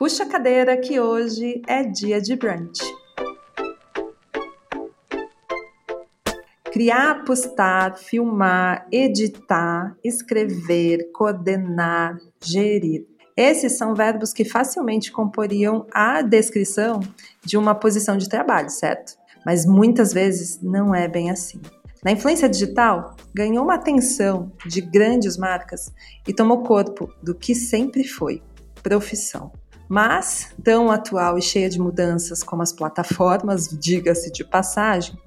Puxa a cadeira que hoje é dia de brunch. Criar, postar, filmar, editar, escrever, coordenar, gerir. Esses são verbos que facilmente comporiam a descrição de uma posição de trabalho, certo? Mas muitas vezes não é bem assim. Na influência digital, ganhou uma atenção de grandes marcas e tomou corpo do que sempre foi: profissão. Mas, tão atual e cheia de mudanças como as plataformas, diga-se de passagem,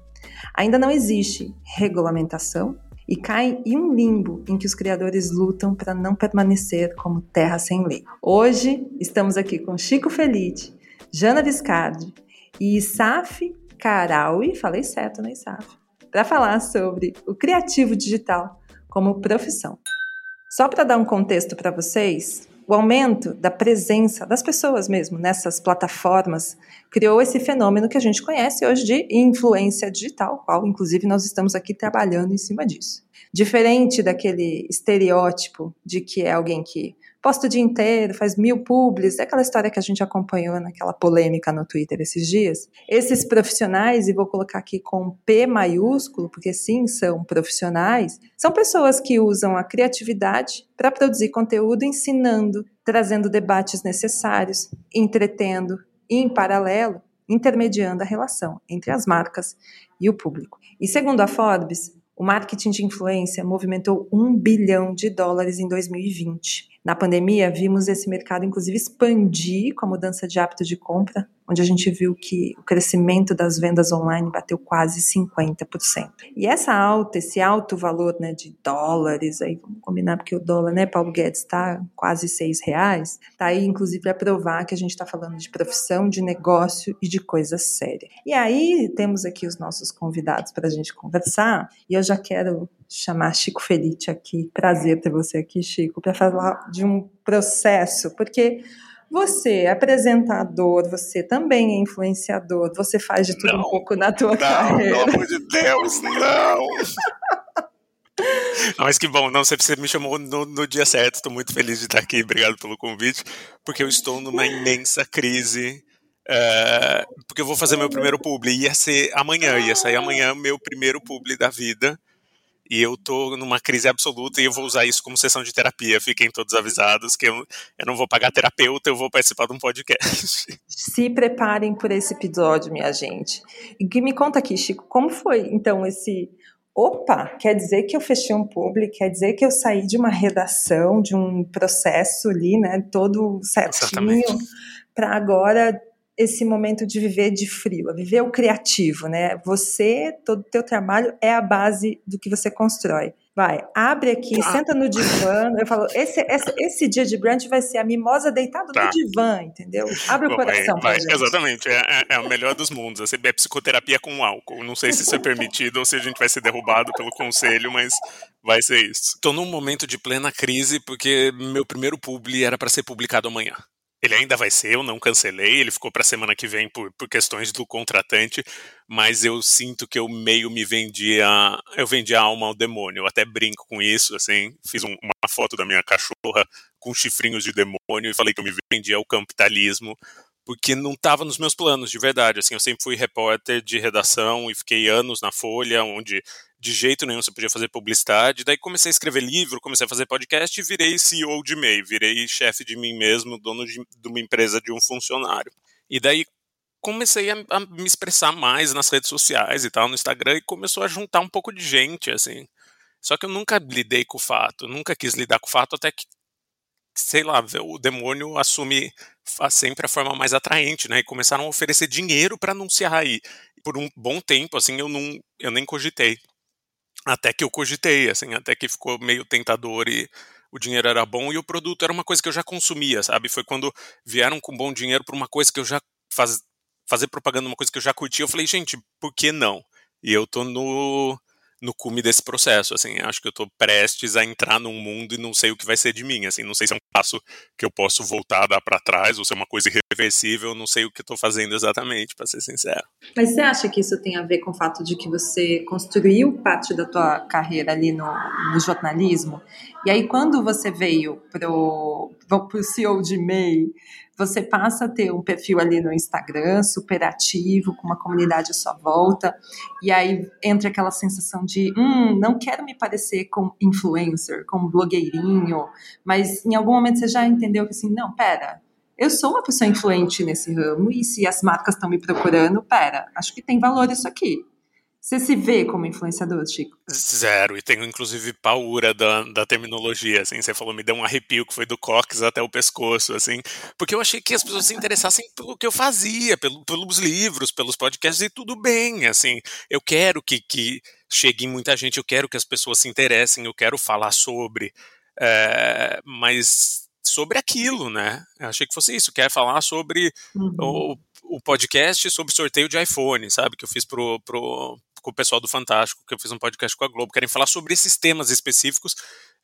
ainda não existe regulamentação e cai em um limbo em que os criadores lutam para não permanecer como terra sem lei. Hoje estamos aqui com Chico Felite, Jana Viscardi e Isaf Karaui, falei certo, né, Isaf? Para falar sobre o criativo digital como profissão. Só para dar um contexto para vocês, o aumento da presença das pessoas mesmo nessas plataformas criou esse fenômeno que a gente conhece hoje de influência digital, qual inclusive nós estamos aqui trabalhando em cima disso. Diferente daquele estereótipo de que é alguém que posta o dia inteiro, faz mil publis, é aquela história que a gente acompanhou naquela polêmica no Twitter esses dias. Esses profissionais, e vou colocar aqui com P maiúsculo, porque sim, são profissionais, são pessoas que usam a criatividade para produzir conteúdo ensinando, trazendo debates necessários, entretendo e, em paralelo, intermediando a relação entre as marcas e o público. E segundo a Forbes, o marketing de influência movimentou um bilhão de dólares em 2020. Na pandemia, vimos esse mercado, inclusive, expandir com a mudança de hábito de compra, onde a gente viu que o crescimento das vendas online bateu quase 50%. E essa alta, esse alto valor né, de dólares, aí vamos combinar porque o dólar, né, Paulo Guedes, está quase seis reais, está aí, inclusive, para provar que a gente está falando de profissão, de negócio e de coisa séria. E aí temos aqui os nossos convidados para a gente conversar, e eu já quero chamar Chico Felite aqui. Prazer ter você aqui, Chico, para falar de um processo, porque você é apresentador, você também é influenciador, você faz de tudo não, um pouco na tua não, carreira. Pelo amor de Deus, não! Não, mas que bom, não, você me chamou no, no dia certo, estou muito feliz de estar aqui, obrigado pelo convite, porque eu estou numa imensa crise, é, porque eu vou fazer meu primeiro publi, ia ser amanhã, ia sair amanhã meu primeiro publi da vida, e eu tô numa crise absoluta e eu vou usar isso como sessão de terapia. Fiquem todos avisados que eu, eu não vou pagar terapeuta, eu vou participar de um podcast. Se preparem por esse episódio, minha gente. E me conta aqui, Chico, como foi então esse opa, quer dizer que eu fechei um publi, quer dizer que eu saí de uma redação, de um processo ali, né, todo certinho, para agora esse momento de viver de frio, viver o criativo, né? Você, todo o teu trabalho é a base do que você constrói. Vai, abre aqui, tá. senta no divã. Eu falo, esse, esse, esse, dia de brunch vai ser a mimosa deitada tá. no divã, entendeu? Abre Bom, o coração. Vai, vai, exatamente, é, é, é, o melhor dos mundos. Assim, é psicoterapia com álcool. Não sei se isso é permitido ou se a gente vai ser derrubado pelo conselho, mas vai ser isso. Estou num momento de plena crise porque meu primeiro publi era para ser publicado amanhã. Ele ainda vai ser, eu não cancelei, ele ficou para a semana que vem por, por questões do contratante, mas eu sinto que eu meio me vendi a, eu vendi a alma ao demônio. Eu até brinco com isso, assim, fiz um, uma foto da minha cachorra com chifrinhos de demônio e falei que eu me vendi ao capitalismo, porque não estava nos meus planos, de verdade. Assim, eu sempre fui repórter de redação e fiquei anos na Folha, onde de jeito nenhum você podia fazer publicidade. Daí comecei a escrever livro, comecei a fazer podcast e virei CEO de MEI, virei chefe de mim mesmo, dono de, de, uma empresa de um funcionário. E daí comecei a, a, me expressar mais nas redes sociais e tal, no Instagram, e começou a juntar um pouco de gente, assim. Só que eu nunca lidei com o fato, nunca quis lidar com o fato, até que, sei lá, o demônio assume sempre a forma mais atraente, né? E começaram a oferecer dinheiro para anunciar aí. Por um bom tempo, assim, eu, não, eu nem cogitei até que eu cogitei, assim, até que ficou meio tentador e o dinheiro era bom e o produto era uma coisa que eu já consumia, sabe? Foi quando vieram com bom dinheiro por uma coisa que eu já faz, fazer propaganda uma coisa que eu já curtia, eu falei, gente, por que não? E eu tô no no cume desse processo, assim, acho que eu estou prestes a entrar num mundo e não sei o que vai ser de mim, assim, não sei se é um passo que eu posso voltar, dar para trás, ou se é uma coisa irreversível, não sei o que estou fazendo exatamente, para ser sincero. Mas você acha que isso tem a ver com o fato de que você construiu parte da tua carreira ali no, no jornalismo, e aí quando você veio pro, pro CEO de MEI, você passa a ter um perfil ali no Instagram super ativo, com uma comunidade à sua volta, e aí entra aquela sensação de, hum, não quero me parecer com influencer, com blogueirinho, mas em algum momento você já entendeu que assim, não, pera, eu sou uma pessoa influente nesse ramo e se as marcas estão me procurando, pera, acho que tem valor isso aqui. Você se vê como influenciador, Chico? Zero, e tenho inclusive paura da, da terminologia, assim, você falou, me deu um arrepio que foi do cox até o pescoço, assim, porque eu achei que as pessoas se interessassem pelo que eu fazia, pelo, pelos livros, pelos podcasts, e tudo bem, assim, eu quero que, que chegue muita gente, eu quero que as pessoas se interessem, eu quero falar sobre, é, mas sobre aquilo, né, eu achei que fosse isso, quer falar sobre uhum. o, o podcast sobre sorteio de iPhone, sabe, que eu fiz pro, pro com o pessoal do Fantástico, que eu fiz um podcast com a Globo, querem falar sobre esses temas específicos,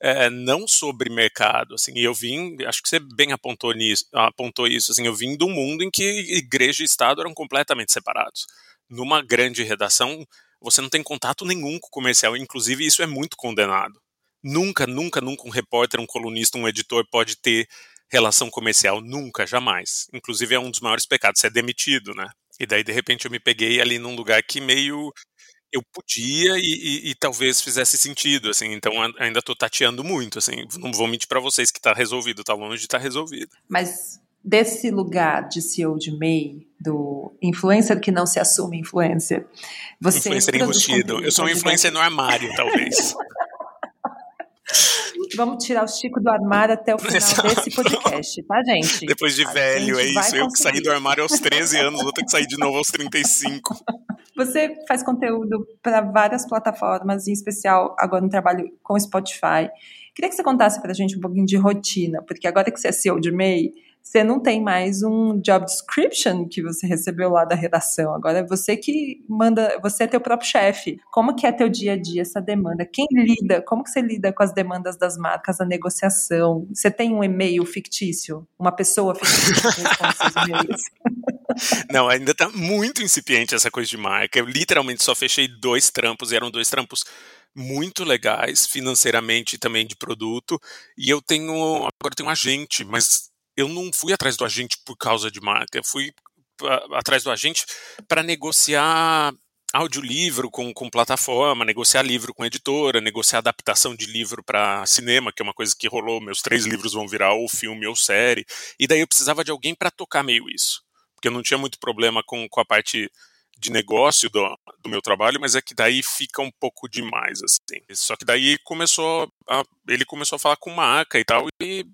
é, não sobre mercado, assim, e eu vim, acho que você bem apontou, nisso, apontou isso, assim, eu vim um mundo em que igreja e Estado eram completamente separados. Numa grande redação, você não tem contato nenhum com o comercial, inclusive isso é muito condenado. Nunca, nunca, nunca um repórter, um colunista, um editor pode ter relação comercial, nunca, jamais. Inclusive é um dos maiores pecados, você é demitido, né? E daí, de repente, eu me peguei ali num lugar que meio eu podia e, e, e, talvez fizesse sentido, assim, então ainda estou tateando muito, assim, não vou mentir para vocês que está resolvido, está longe de estar tá resolvido. Mas desse lugar de CEO de MEI, do influencer que não se assume influencer, você... Influencer enrustido, eu sou um influencer no armário, talvez. Vamos tirar o Chico do armário até o final Exato. desse podcast, tá, gente? Depois de a velho, é isso. Eu que saí do armário aos 13 anos, vou ter que sair de novo aos 35. Você faz conteúdo para várias plataformas, em especial agora no trabalho com Spotify. Queria que você contasse para a gente um pouquinho de rotina, porque agora que você é CEO de MEI, você não tem mais um job description que você recebeu lá da redação. Agora é você que manda, você é teu próprio chefe. Como que é teu dia a dia essa demanda? Quem lida? Como que você lida com as demandas das marcas, a negociação? Você tem um e-mail fictício? Uma pessoa fictícia que responde seus e-mails? Não, ainda tá muito incipiente essa coisa de marca. Eu literalmente só fechei dois trampos e eram dois trampos muito legais financeiramente e também de produto. E eu tenho agora eu tenho um agente, mas eu não fui atrás do agente por causa de marca, eu fui atrás do agente para negociar audiolivro com, com plataforma, negociar livro com editora, negociar adaptação de livro para cinema, que é uma coisa que rolou, meus três livros vão virar ou filme ou série, e daí eu precisava de alguém para tocar meio isso, porque eu não tinha muito problema com, com a parte de negócio do, do meu trabalho, mas é que daí fica um pouco demais, assim. Só que daí começou a, ele começou a falar com marca e tal, e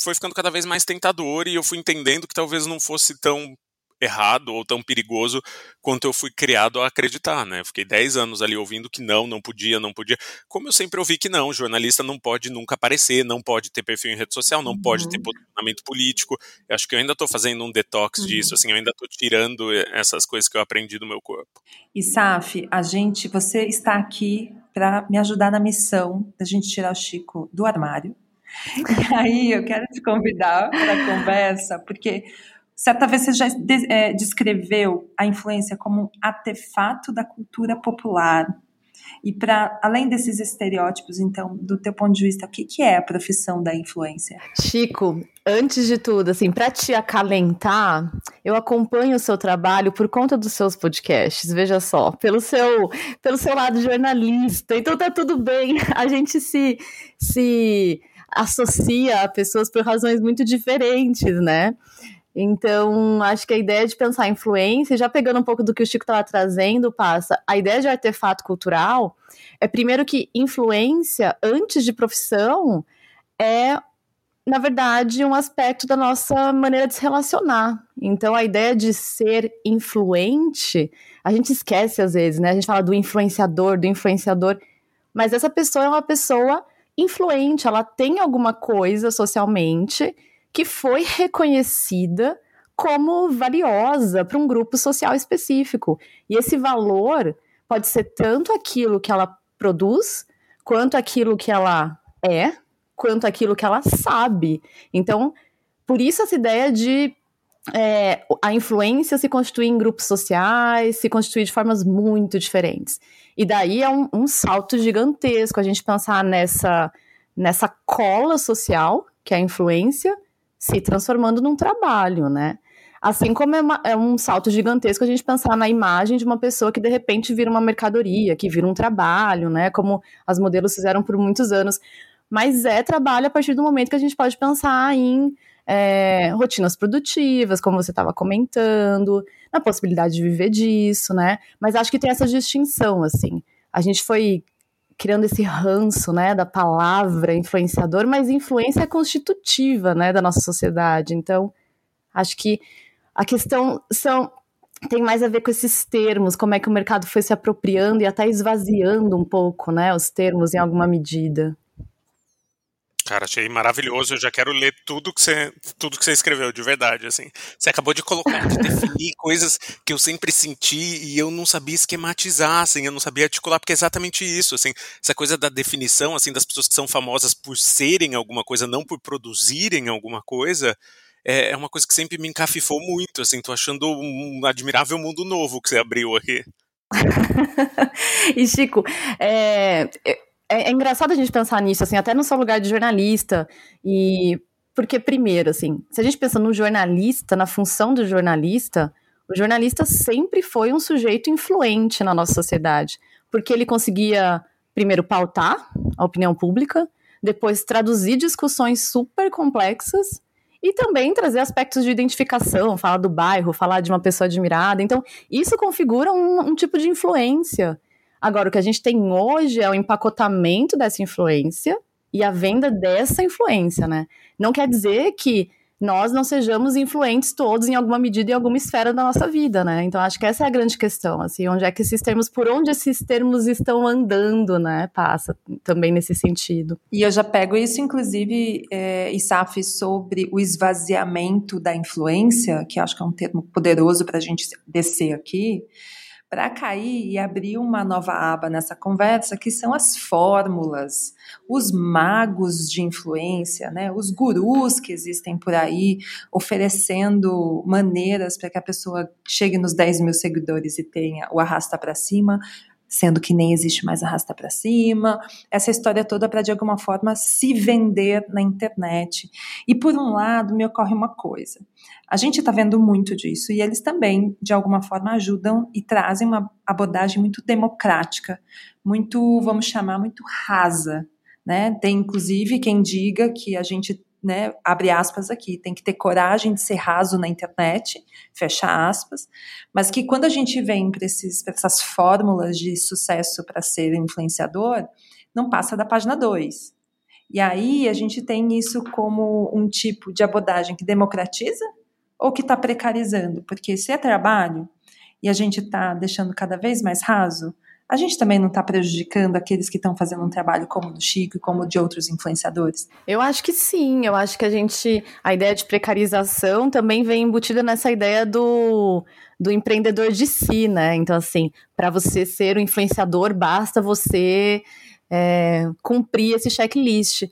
foi ficando cada vez mais tentador e eu fui entendendo que talvez não fosse tão errado ou tão perigoso quanto eu fui criado a acreditar, né? fiquei 10 anos ali ouvindo que não, não podia, não podia. Como eu sempre ouvi que não, jornalista não pode nunca aparecer, não pode ter perfil em rede social, não uhum. pode ter uhum. posicionamento político. Eu acho que eu ainda estou fazendo um detox uhum. disso, assim, eu ainda estou tirando essas coisas que eu aprendi do meu corpo. E Saf, a gente, você está aqui para me ajudar na missão da gente tirar o Chico do armário e aí eu quero te convidar para a conversa, porque certa vez você já é, descreveu a influência como um artefato da cultura popular. E para além desses estereótipos, então, do teu ponto de vista, o que, que é a profissão da influência? Chico, antes de tudo, assim, para te acalentar, eu acompanho o seu trabalho por conta dos seus podcasts, veja só, pelo seu, pelo seu lado jornalista. Então tá tudo bem, a gente se se associa a pessoas por razões muito diferentes, né? Então, acho que a ideia de pensar influência, já pegando um pouco do que o Chico estava trazendo, passa, a ideia de artefato cultural é primeiro que influência, antes de profissão, é, na verdade, um aspecto da nossa maneira de se relacionar. Então, a ideia de ser influente, a gente esquece às vezes, né? A gente fala do influenciador, do influenciador, mas essa pessoa é uma pessoa influente, ela tem alguma coisa socialmente que foi reconhecida como valiosa para um grupo social específico. E esse valor pode ser tanto aquilo que ela produz, quanto aquilo que ela é, quanto aquilo que ela sabe. Então, por isso essa ideia de é, a influência se constituir em grupos sociais, se constituir de formas muito diferentes. E daí é um, um salto gigantesco a gente pensar nessa, nessa cola social, que é a influência, se transformando num trabalho, né? Assim como é, uma, é, um salto gigantesco a gente pensar na imagem de uma pessoa que de repente vira uma mercadoria, que vira um trabalho, né? Como as modelos fizeram por muitos anos. Mas é trabalho a partir do momento que a gente pode pensar em é, rotinas produtivas, como você estava comentando, na possibilidade de viver disso, né? Mas acho que tem essa distinção, assim. A gente foi criando esse ranço, né, da palavra influenciador, mas influência é constitutiva, né, da nossa sociedade. Então, acho que a questão são tem mais a ver com esses termos, como é que o mercado foi se apropriando e até esvaziando um pouco, né, os termos em alguma medida. Cara, achei maravilhoso. Eu já quero ler tudo que você, tudo que você escreveu, de verdade. Assim, você acabou de colocar, de definir coisas que eu sempre senti e eu não sabia esquematizar, assim, eu não sabia articular, porque é exatamente isso, assim, essa coisa da definição, assim, das pessoas que são famosas por serem alguma coisa, não por produzirem alguma coisa. É, é uma coisa que sempre me encafifou muito, assim, tô achando um admirável mundo novo que você abriu aqui. e Chico, é, é, é, engraçado a gente pensar nisso, assim, até no seu lugar de jornalista. E porque, primeiro, assim, se a gente pensa no jornalista, na função do jornalista, o jornalista sempre foi um sujeito influente na nossa sociedade, porque ele conseguia, primeiro, pautar a opinião pública, depois traduzir discussões super complexas e também trazer aspectos de identificação, falar do bairro, falar de uma pessoa admirada. Então, isso configura um, um tipo de influência Agora, o que a gente tem hoje é o empacotamento dessa influência e a venda dessa influência, né? Não quer dizer que nós não sejamos influentes todos em alguma medida em alguma esfera da nossa vida, né? Então acho que essa é a grande questão, assim, onde é que esses termos, por onde esses termos estão andando, né? Passa também nesse sentido. E eu já pego isso, inclusive, é, Isaf, sobre o esvaziamento da influência, que acho que é um termo poderoso para a gente descer aqui para cair e abrir uma nova aba nessa conversa, que são as fórmulas, os magos de influência, né, os gurus que existem por aí, oferecendo maneiras para que a pessoa chegue nos 10 mil seguidores e tenha o arrasta para cima, sendo que nem existe mais arrasta para cima, essa história toda para de alguma forma se vender na internet. E por um lado, me ocorre uma coisa. A gente está vendo muito disso e eles também, de alguma forma, ajudam e trazem uma abordagem muito democrática, muito, vamos chamar, muito rasa. Né? Tem inclusive quem diga que a gente né, abre aspas aqui, tem que ter coragem de ser raso na internet, fecha aspas, mas que quando a gente vem para essas fórmulas de sucesso para ser influenciador, não passa da página 2. E aí a gente tem isso como um tipo de abordagem que democratiza ou que está precarizando, porque se é trabalho e a gente está deixando cada vez mais raso, a gente também não está prejudicando aqueles que estão fazendo um trabalho como o do Chico e como o de outros influenciadores? Eu acho que sim, eu acho que a gente, a ideia de precarização também vem embutida nessa ideia do, do empreendedor de si, né? Então, assim, para você ser um influenciador, basta você é, cumprir esse checklist.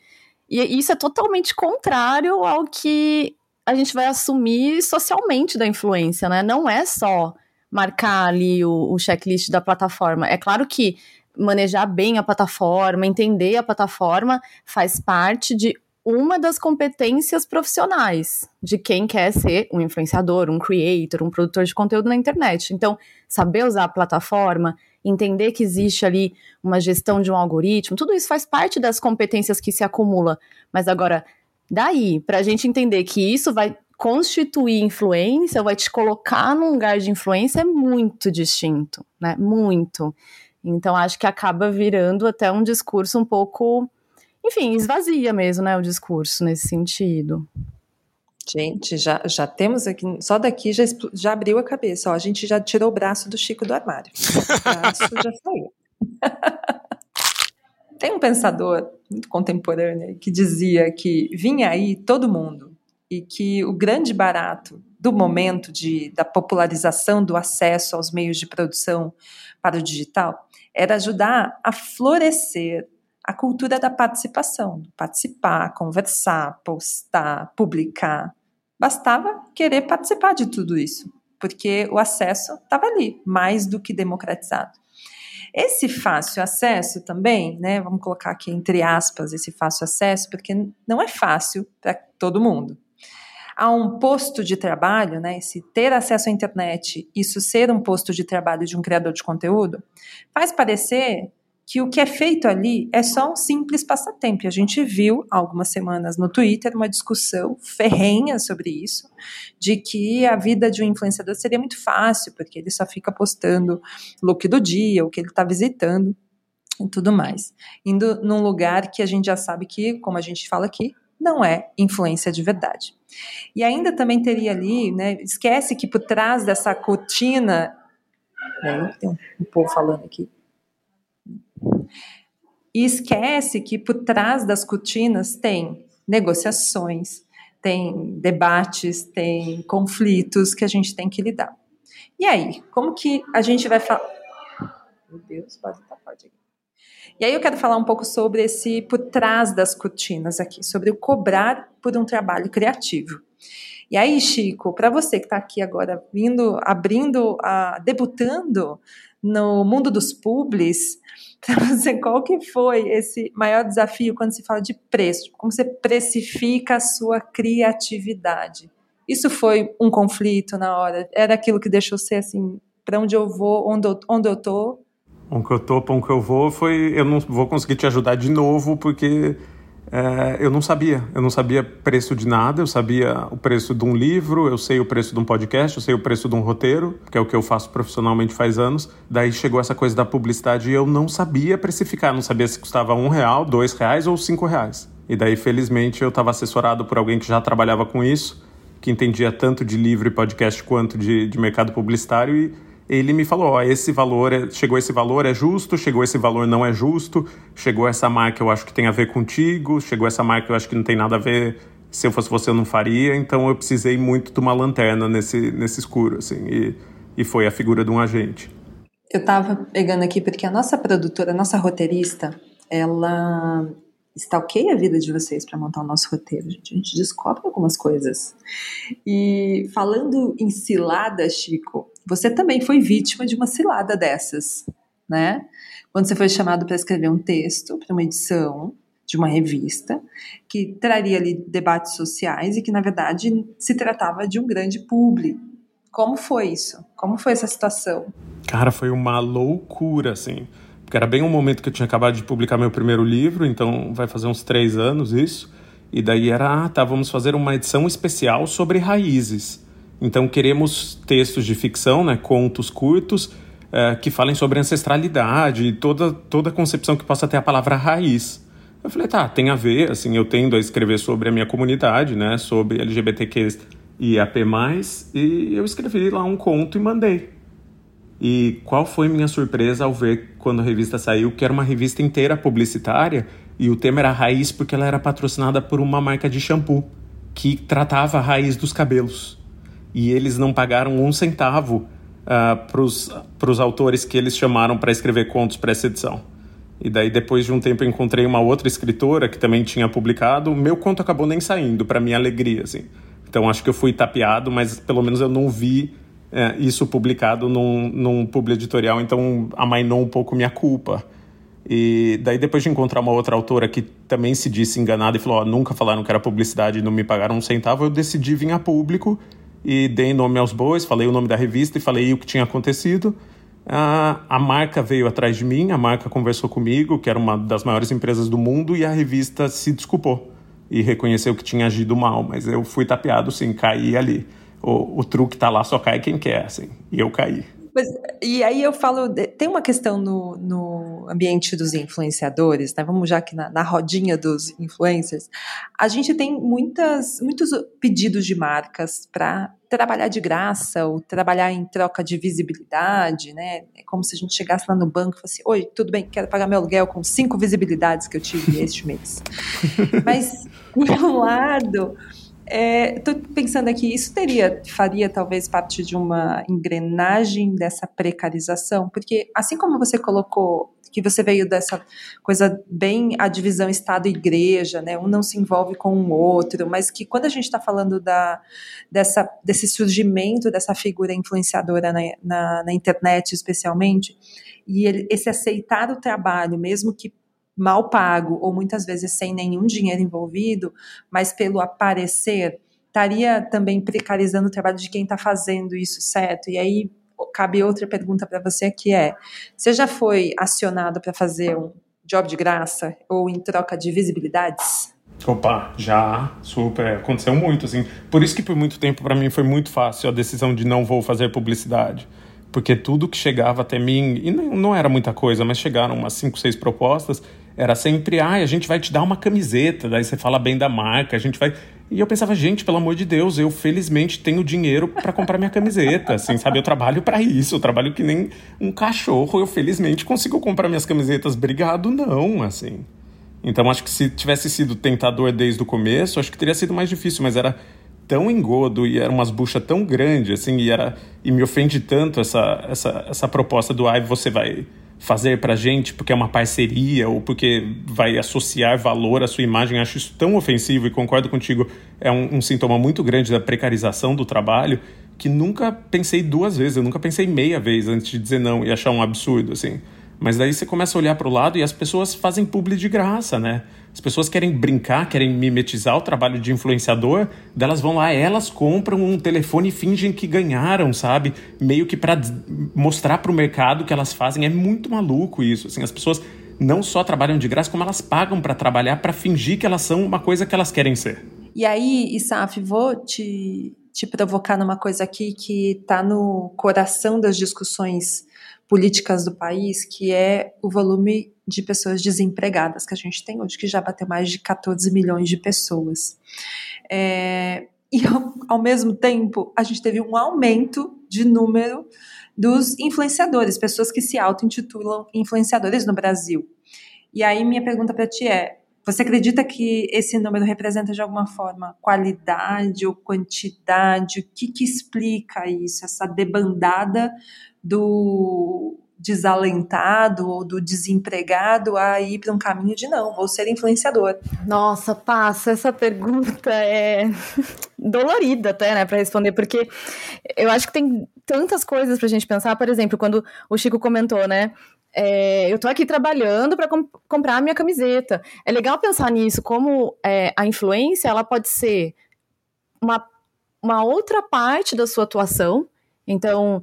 E isso é totalmente contrário ao que a gente vai assumir socialmente da influência, né? Não é só marcar ali o, o checklist da plataforma. É claro que manejar bem a plataforma, entender a plataforma, faz parte de uma das competências profissionais de quem quer ser um influenciador, um creator, um produtor de conteúdo na internet. Então, saber usar a plataforma, entender que existe ali uma gestão de um algoritmo, tudo isso faz parte das competências que se acumula. Mas agora, daí, para a gente entender que isso vai constituir influência, vai te colocar num lugar de influência é muito distinto, né? Muito. Então acho que acaba virando até um discurso um pouco, enfim, esvazia mesmo, né, o discurso nesse sentido. Gente, já, já temos aqui, só daqui já, já abriu a cabeça, ó, a gente já tirou o braço do Chico do armário. O braço já saiu. Tem um pensador muito contemporâneo que dizia que vinha aí todo mundo, e que o grande barato do momento de, da popularização do acesso aos meios de produção para o digital era ajudar a florescer a cultura da participação, participar, conversar, postar, publicar. Bastava querer participar de tudo isso, porque o acesso estava ali, mais do que democratizado. Esse fácil acesso também, né, vamos colocar aqui entre aspas esse fácil acesso, porque não é fácil para todo mundo. A um posto de trabalho, né, esse ter acesso à internet, isso ser um posto de trabalho de um criador de conteúdo, faz parecer que o que é feito ali é só um simples passatempo. A gente viu algumas semanas no Twitter uma discussão ferrenha sobre isso, de que a vida de um influenciador seria muito fácil, porque ele só fica postando look do dia, o que ele está visitando e tudo mais. Indo num lugar que a gente já sabe que, como a gente fala aqui, não é influência de verdade. E ainda também teria ali, né, esquece que por trás dessa cortina, né, tem um, povo falando aqui, e esquece que por trás das cortinas tem negociações, tem debates, tem conflitos que a gente tem que lidar. E aí, como que a gente vai falar? Meu Deus, pode estar forte aqui. E aí eu quero falar um pouco sobre esse por trás das cortinas aqui, sobre o cobrar por um trabalho criativo. E aí, Chico, para você que está aqui agora vindo, abrindo, debutando no mundo dos publis, para você qual que foi esse maior desafio quando se fala de preço? Como você precifica a sua criatividade? Isso foi um conflito na hora? Era aquilo que deixou ser assim, para onde eu vou, onde eu, tô, onde eu tô, para onde eu vou, foi eu não vou conseguir te ajudar de novo porque é, eu não sabia. Eu não sabia preço de nada, eu sabia o preço de um livro, eu sei o preço de um podcast, eu sei o preço de um roteiro, que é o que eu faço profissionalmente faz anos. Daí chegou essa coisa da publicidade e eu não sabia precificar, não sabia se custava um real, dois reais ou cinco reais. E daí, felizmente, eu estava assessorado por alguém que já trabalhava com isso, que entendia tanto de livro e podcast quanto de, de mercado publicitário e ele me falou, ó, esse valor, é, chegou esse valor é justo, chegou esse valor não é justo, chegou essa marca eu acho que tem a ver contigo, chegou essa marca eu acho que não tem nada a ver, se eu fosse você eu não faria, então eu precisei muito de uma lanterna nesse, nesse escuro, assim, e, e foi a figura de um agente. Eu tava pegando aqui porque a nossa produtora, a nossa roteirista, ela stalkeia a vida de vocês para montar o nosso roteiro. A gente descobre algumas coisas. E falando em cilada, Chico, você também foi vítima de uma cilada dessas, né? Quando você foi chamado para escrever um texto para uma edição de uma revista que traria ali debates sociais e que na verdade se tratava de um grande público. Como foi isso? Como foi essa situação? Cara, foi uma loucura, assim. Porque era bem um momento que eu tinha acabado de publicar meu primeiro livro, então vai fazer uns três anos isso. E daí era, ah, tá, vamos fazer uma edição especial sobre raízes. Então queremos textos de ficção, né, contos curtos, é, que falem sobre ancestralidade e toda, toda concepção que possa ter a palavra raiz. Eu falei, tá, tem a ver, assim, eu tendo a escrever sobre a minha comunidade, né, sobre LGBTQ e AP+, e eu escrevi lá um conto e mandei. E qual foi minha surpresa ao ver quando a revista saiu, que era uma revista inteira publicitária, e o tema era raiz porque ela era patrocinada por uma marca de shampoo que tratava a raiz dos cabelos e eles não pagaram um centavo uh, ah, para os autores que eles chamaram para escrever contos para essa edição. E daí, depois de um tempo, encontrei uma outra escritora que também tinha publicado. O meu conto acabou nem saindo, para minha alegria, assim. Então, acho que eu fui tapeado, mas pelo menos eu não vi é, isso publicado num, num publi editorial, então amainou um pouco minha culpa. E daí, depois de encontrar uma outra autora que também se disse enganada e falou: oh, nunca falaram que era publicidade e não me pagaram um centavo, eu decidi vir a público e dei nome aos bois, falei o nome da revista e falei o que tinha acontecido. A, a marca veio atrás de mim, a marca conversou comigo, que era uma das maiores empresas do mundo, e a revista se desculpou e reconheceu que tinha agido mal, mas eu fui tapeado, sim, caí ali. O, o truque tá lá, só cai quem quer, assim, e eu caí. Mas, e aí eu falo, tem uma questão no, no ambiente dos influenciadores, né? Vamos já aqui na, na, rodinha dos influencers. A gente tem muitas, muitos pedidos de marcas para trabalhar de graça ou trabalhar em troca de visibilidade, né? É como se a gente chegasse lá no banco e falasse: Oi, tudo bem, quero pagar meu aluguel com cinco visibilidades que eu tive este mês. Mas, por um lado Estou é, pensando aqui, isso teria, faria talvez parte de uma engrenagem dessa precarização? Porque assim como você colocou que você veio dessa coisa bem a divisão Estado e Igreja, né? Um não se envolve com o outro, mas que quando a gente está falando da, dessa, desse surgimento dessa figura influenciadora na, na, na internet, especialmente, e ele, esse aceitar o trabalho, mesmo que mal pago ou muitas vezes sem nenhum dinheiro envolvido, mas pelo aparecer, estaria também precarizando o trabalho de quem está fazendo isso certo. E aí cabe outra pergunta para você que é: você já foi acionado para fazer um job de graça ou em troca de visibilidades? Opa, já, super, aconteceu muito, assim. Por isso que por muito tempo para mim foi muito fácil a decisão de não vou fazer publicidade. Porque tudo que chegava até mim, e não era muita coisa, mas chegaram umas 5, 6 propostas, era sempre, ah, a gente vai te dar uma camiseta, daí você fala bem da marca, a gente vai. E eu pensava, gente, pelo amor de Deus, eu felizmente tenho dinheiro para comprar minha camiseta, assim, sabe? Eu trabalho para isso, eu trabalho que nem um cachorro, eu felizmente consigo comprar minhas camisetas. Obrigado, não, assim. Então acho que se tivesse sido tentador desde o começo, acho que teria sido mais difícil, mas era tão engodo e era umas buchas tão grandes, assim, e era e me ofende tanto essa essa essa proposta do ai, você vai fazer pra gente porque é uma parceria ou porque vai associar valor à sua imagem. Acho isso tão ofensivo e concordo contigo, é um, um sintoma muito grande da precarização do trabalho que nunca pensei duas vezes, eu nunca pensei meia vez antes de dizer não e achar um absurdo, assim. Mas daí você começa a olhar para o lado e as pessoas fazem publi de graça, né? As pessoas querem brincar, querem mimetizar o trabalho de influenciador, delas vão lá, elas compram um telefone e fingem que ganharam, sabe? Meio que para mostrar para o mercado que elas fazem. É muito maluco isso. Assim, as pessoas não só trabalham de graça, como elas pagam para trabalhar para fingir que elas são uma coisa que elas querem ser. E aí, Isaf, vou te, te provocar numa coisa aqui que está no coração das discussões políticas do país, que é o volume de pessoas desempregadas que a gente tem hoje, que já bateu mais de 14 milhões de pessoas. É, e ao, ao mesmo tempo, a gente teve um aumento de número dos influenciadores, pessoas que se auto-intitulam influenciadores no Brasil. E aí minha pergunta para ti é: você acredita que esse número representa de alguma forma qualidade ou quantidade? O que, que explica isso, essa debandada do desalentado ou do desempregado a ir para um caminho de não, vou ser influenciador? Nossa, passa, essa pergunta é dolorida até, né, para responder, porque eu acho que tem tantas coisas para a gente pensar, por exemplo, quando o Chico comentou, né, é, eu tô aqui trabalhando para comp comprar a minha camiseta. É legal pensar nisso, como é, a influência ela pode ser uma, uma outra parte da sua atuação. Então,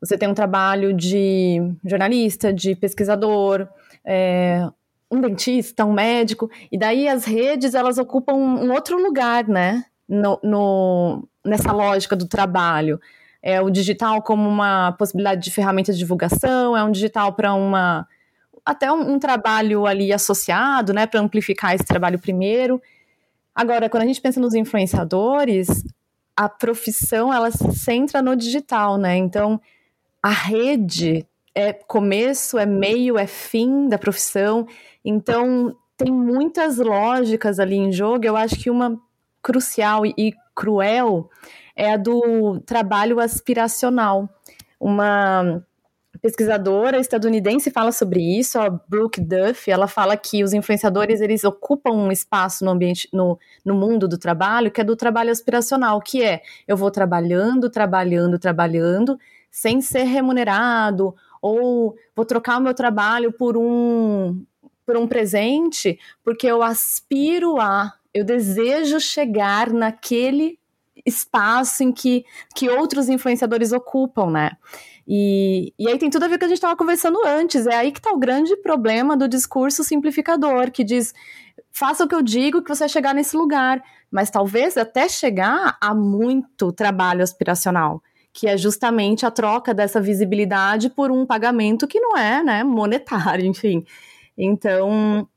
você tem um trabalho de jornalista, de pesquisador, é, um dentista, um médico, e daí as redes elas ocupam um outro lugar, né? No, no, nessa lógica do trabalho. É o digital como uma possibilidade de ferramenta de divulgação, é um digital para uma até um, um, trabalho ali associado, né, para amplificar esse trabalho primeiro. Agora, quando a gente pensa nos influenciadores, a profissão ela se centra no digital, né? Então, a rede é começo, é meio, é fim da profissão. Então, tem muitas lógicas ali em jogo. Eu acho que uma crucial e cruel é a do trabalho aspiracional. Uma pesquisadora estadunidense fala sobre isso, a Brooke Duff, ela fala que os influenciadores eles ocupam um espaço no ambiente, no, no mundo do trabalho, que é do trabalho aspiracional, que é eu vou trabalhando, trabalhando, trabalhando, sem ser remunerado, ou vou trocar o meu trabalho por um, por um presente, porque eu aspiro a, eu desejo chegar naquele espaço em que, que outros influenciadores ocupam, né? E, e aí tem tudo a ver com o que a gente estava conversando antes. É aí que está o grande problema do discurso simplificador, que diz faça o que eu digo que você vai chegar nesse lugar. Mas talvez até chegar há muito trabalho aspiracional que é justamente a troca dessa visibilidade por um pagamento que não é, né, monetário, enfim. Então,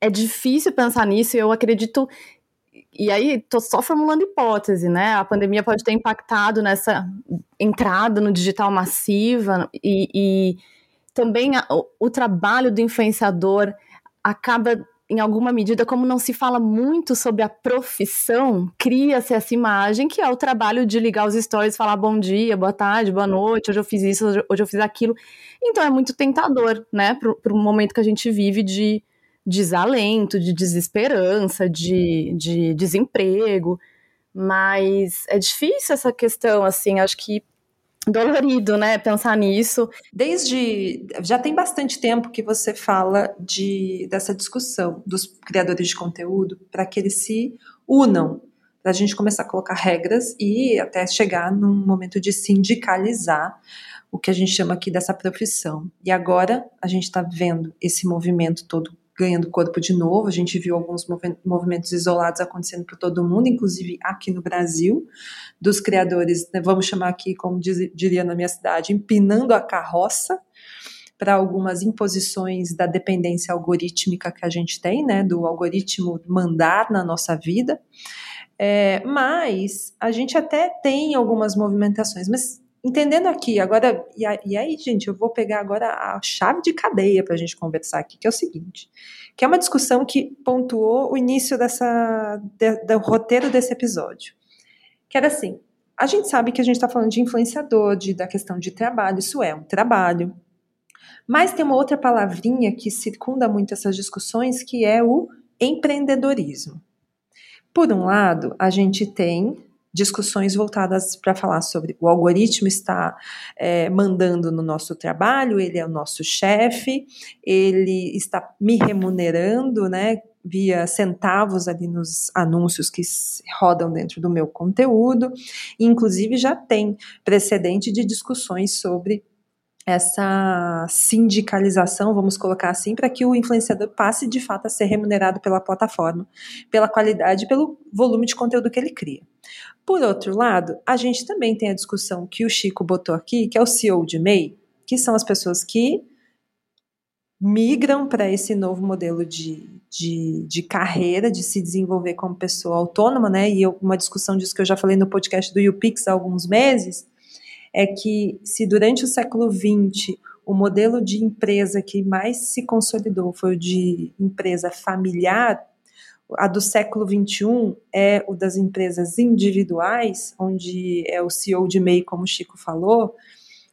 é difícil pensar nisso e eu acredito e aí, tô só formulando hipótese, né? A pandemia pode ter impactado nessa entrada no digital massiva e, e também a, o, o, trabalho do influenciador acaba em alguma medida, como não se fala muito sobre a profissão, cria-se essa imagem que é o trabalho de ligar os stories, falar bom dia, boa tarde, boa noite, hoje eu fiz isso, hoje eu fiz aquilo. Então é muito tentador, né, para o momento que a gente vive de desalento, de desesperança, de, de desemprego. Mas é difícil essa questão, assim, acho que dolorido, né, pensar nisso. Desde já tem bastante tempo que você fala de dessa discussão dos criadores de conteúdo para que eles se unam para a gente começar a colocar regras e até chegar num momento de sindicalizar o que a gente chama aqui dessa profissão. E agora a gente está vendo esse movimento todo ganhando corpo de novo. A gente viu alguns movimentos isolados acontecendo por todo o mundo, inclusive aqui no Brasil, dos criadores, né, vamos chamar aqui, como diz, diria na minha cidade, empinando a carroça para algumas imposições da dependência algorítmica que a gente tem, né, do algoritmo mandar na nossa vida. É, mas a gente até tem algumas movimentações, mas entendendo aqui, agora, e, aí, gente, eu vou pegar agora a chave de cadeia para a gente conversar aqui, que é o seguinte, que é uma discussão que pontuou o início dessa, de, do roteiro desse episódio, que era assim, a gente sabe que a gente está falando de influenciador, de, da questão de trabalho, isso é um trabalho, mas tem uma outra palavrinha que circunda muito essas discussões, que é o empreendedorismo. Por um lado, a gente tem discussões voltadas para falar sobre o algoritmo está é, mandando no nosso trabalho, ele é o nosso chefe, ele está me remunerando, né? Via centavos ali nos anúncios que rodam dentro do meu conteúdo, inclusive já tem precedente de discussões sobre essa sindicalização, vamos colocar assim, para que o influenciador passe de fato a ser remunerado pela plataforma, pela qualidade, pelo volume de conteúdo que ele cria. Por outro lado, a gente também tem a discussão que o Chico botou aqui, que é o CEO de MEI, que são as pessoas que migram para esse novo modelo de, de, de, carreira, de se desenvolver como pessoa autônoma, né? E eu, uma discussão disso que eu já falei no podcast do YouPix há alguns meses, é que se durante o século XX o modelo de empresa que mais se consolidou foi o de empresa familiar, a do século XXI é o das empresas individuais, onde é o CEO de MEI, como o Chico falou.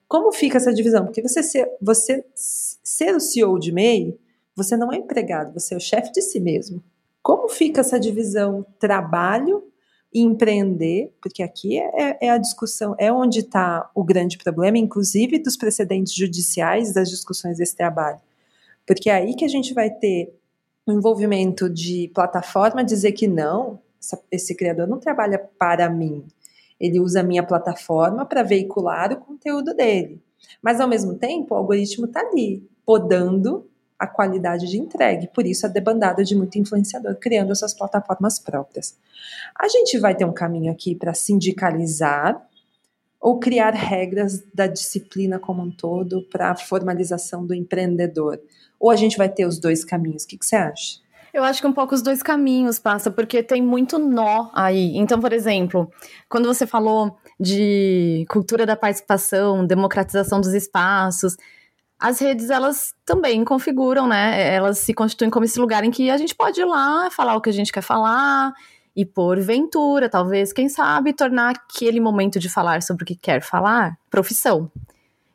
Como fica essa divisão? Porque você ser, você ser o CEO de MEI, você não é empregado, você é o chefe de si mesmo. Como fica essa divisão trabalho e empreender? Porque aqui é, é a discussão, é onde está o grande problema, inclusive dos precedentes judiciais das discussões desse trabalho. Porque é aí que a gente vai ter envolvimento de plataforma dizer que não, essa, esse criador não trabalha para mim. Ele usa a minha plataforma para veicular o conteúdo dele. Mas, ao mesmo tempo, o algoritmo está ali, podando a qualidade de entregue. Por isso, a debandada de muito influenciador criando suas plataformas próprias. A gente vai ter um caminho aqui para sindicalizar ou criar regras da disciplina como um todo para a formalização do empreendedor? Ou a gente vai ter os dois caminhos? O que, que você acha? Eu acho que um pouco os dois caminhos passa, porque tem muito nó aí. Então, por exemplo, quando você falou de cultura da participação, democratização dos espaços, as redes elas também configuram, né? Elas se constituem como esse lugar em que a gente pode ir lá falar o que a gente quer falar e porventura, talvez, quem sabe, tornar aquele momento de falar sobre o que quer falar profissão.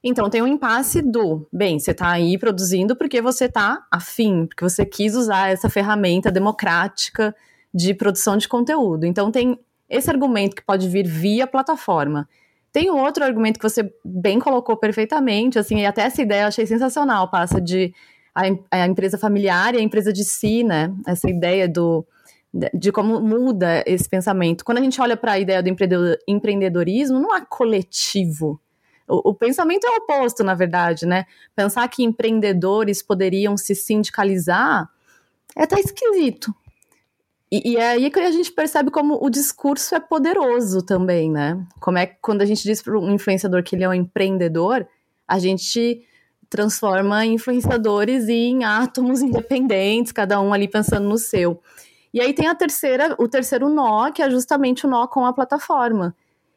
Então tem um impasse do, bem, você está aí produzindo porque você está afim, porque você quis usar essa ferramenta democrática de produção de conteúdo. Então tem esse argumento que pode vir via plataforma. Tem um outro argumento que você bem colocou perfeitamente, assim, e até essa ideia eu achei sensacional, passa de a, a empresa familiar e a empresa de si, né? Essa ideia do de como muda esse pensamento. Quando a gente olha para a ideia do empreendedorismo, não há coletivo. O, o, pensamento é o oposto, na verdade, né? Pensar que empreendedores poderiam se sindicalizar é até esquisito. E, e, é aí que a gente percebe como o discurso é poderoso também, né? Como é que quando a gente diz para um influenciador que ele é um empreendedor, a gente transforma influenciadores em átomos independentes, cada um ali pensando no seu. E aí tem a terceira, o terceiro nó, que é justamente o nó com a plataforma.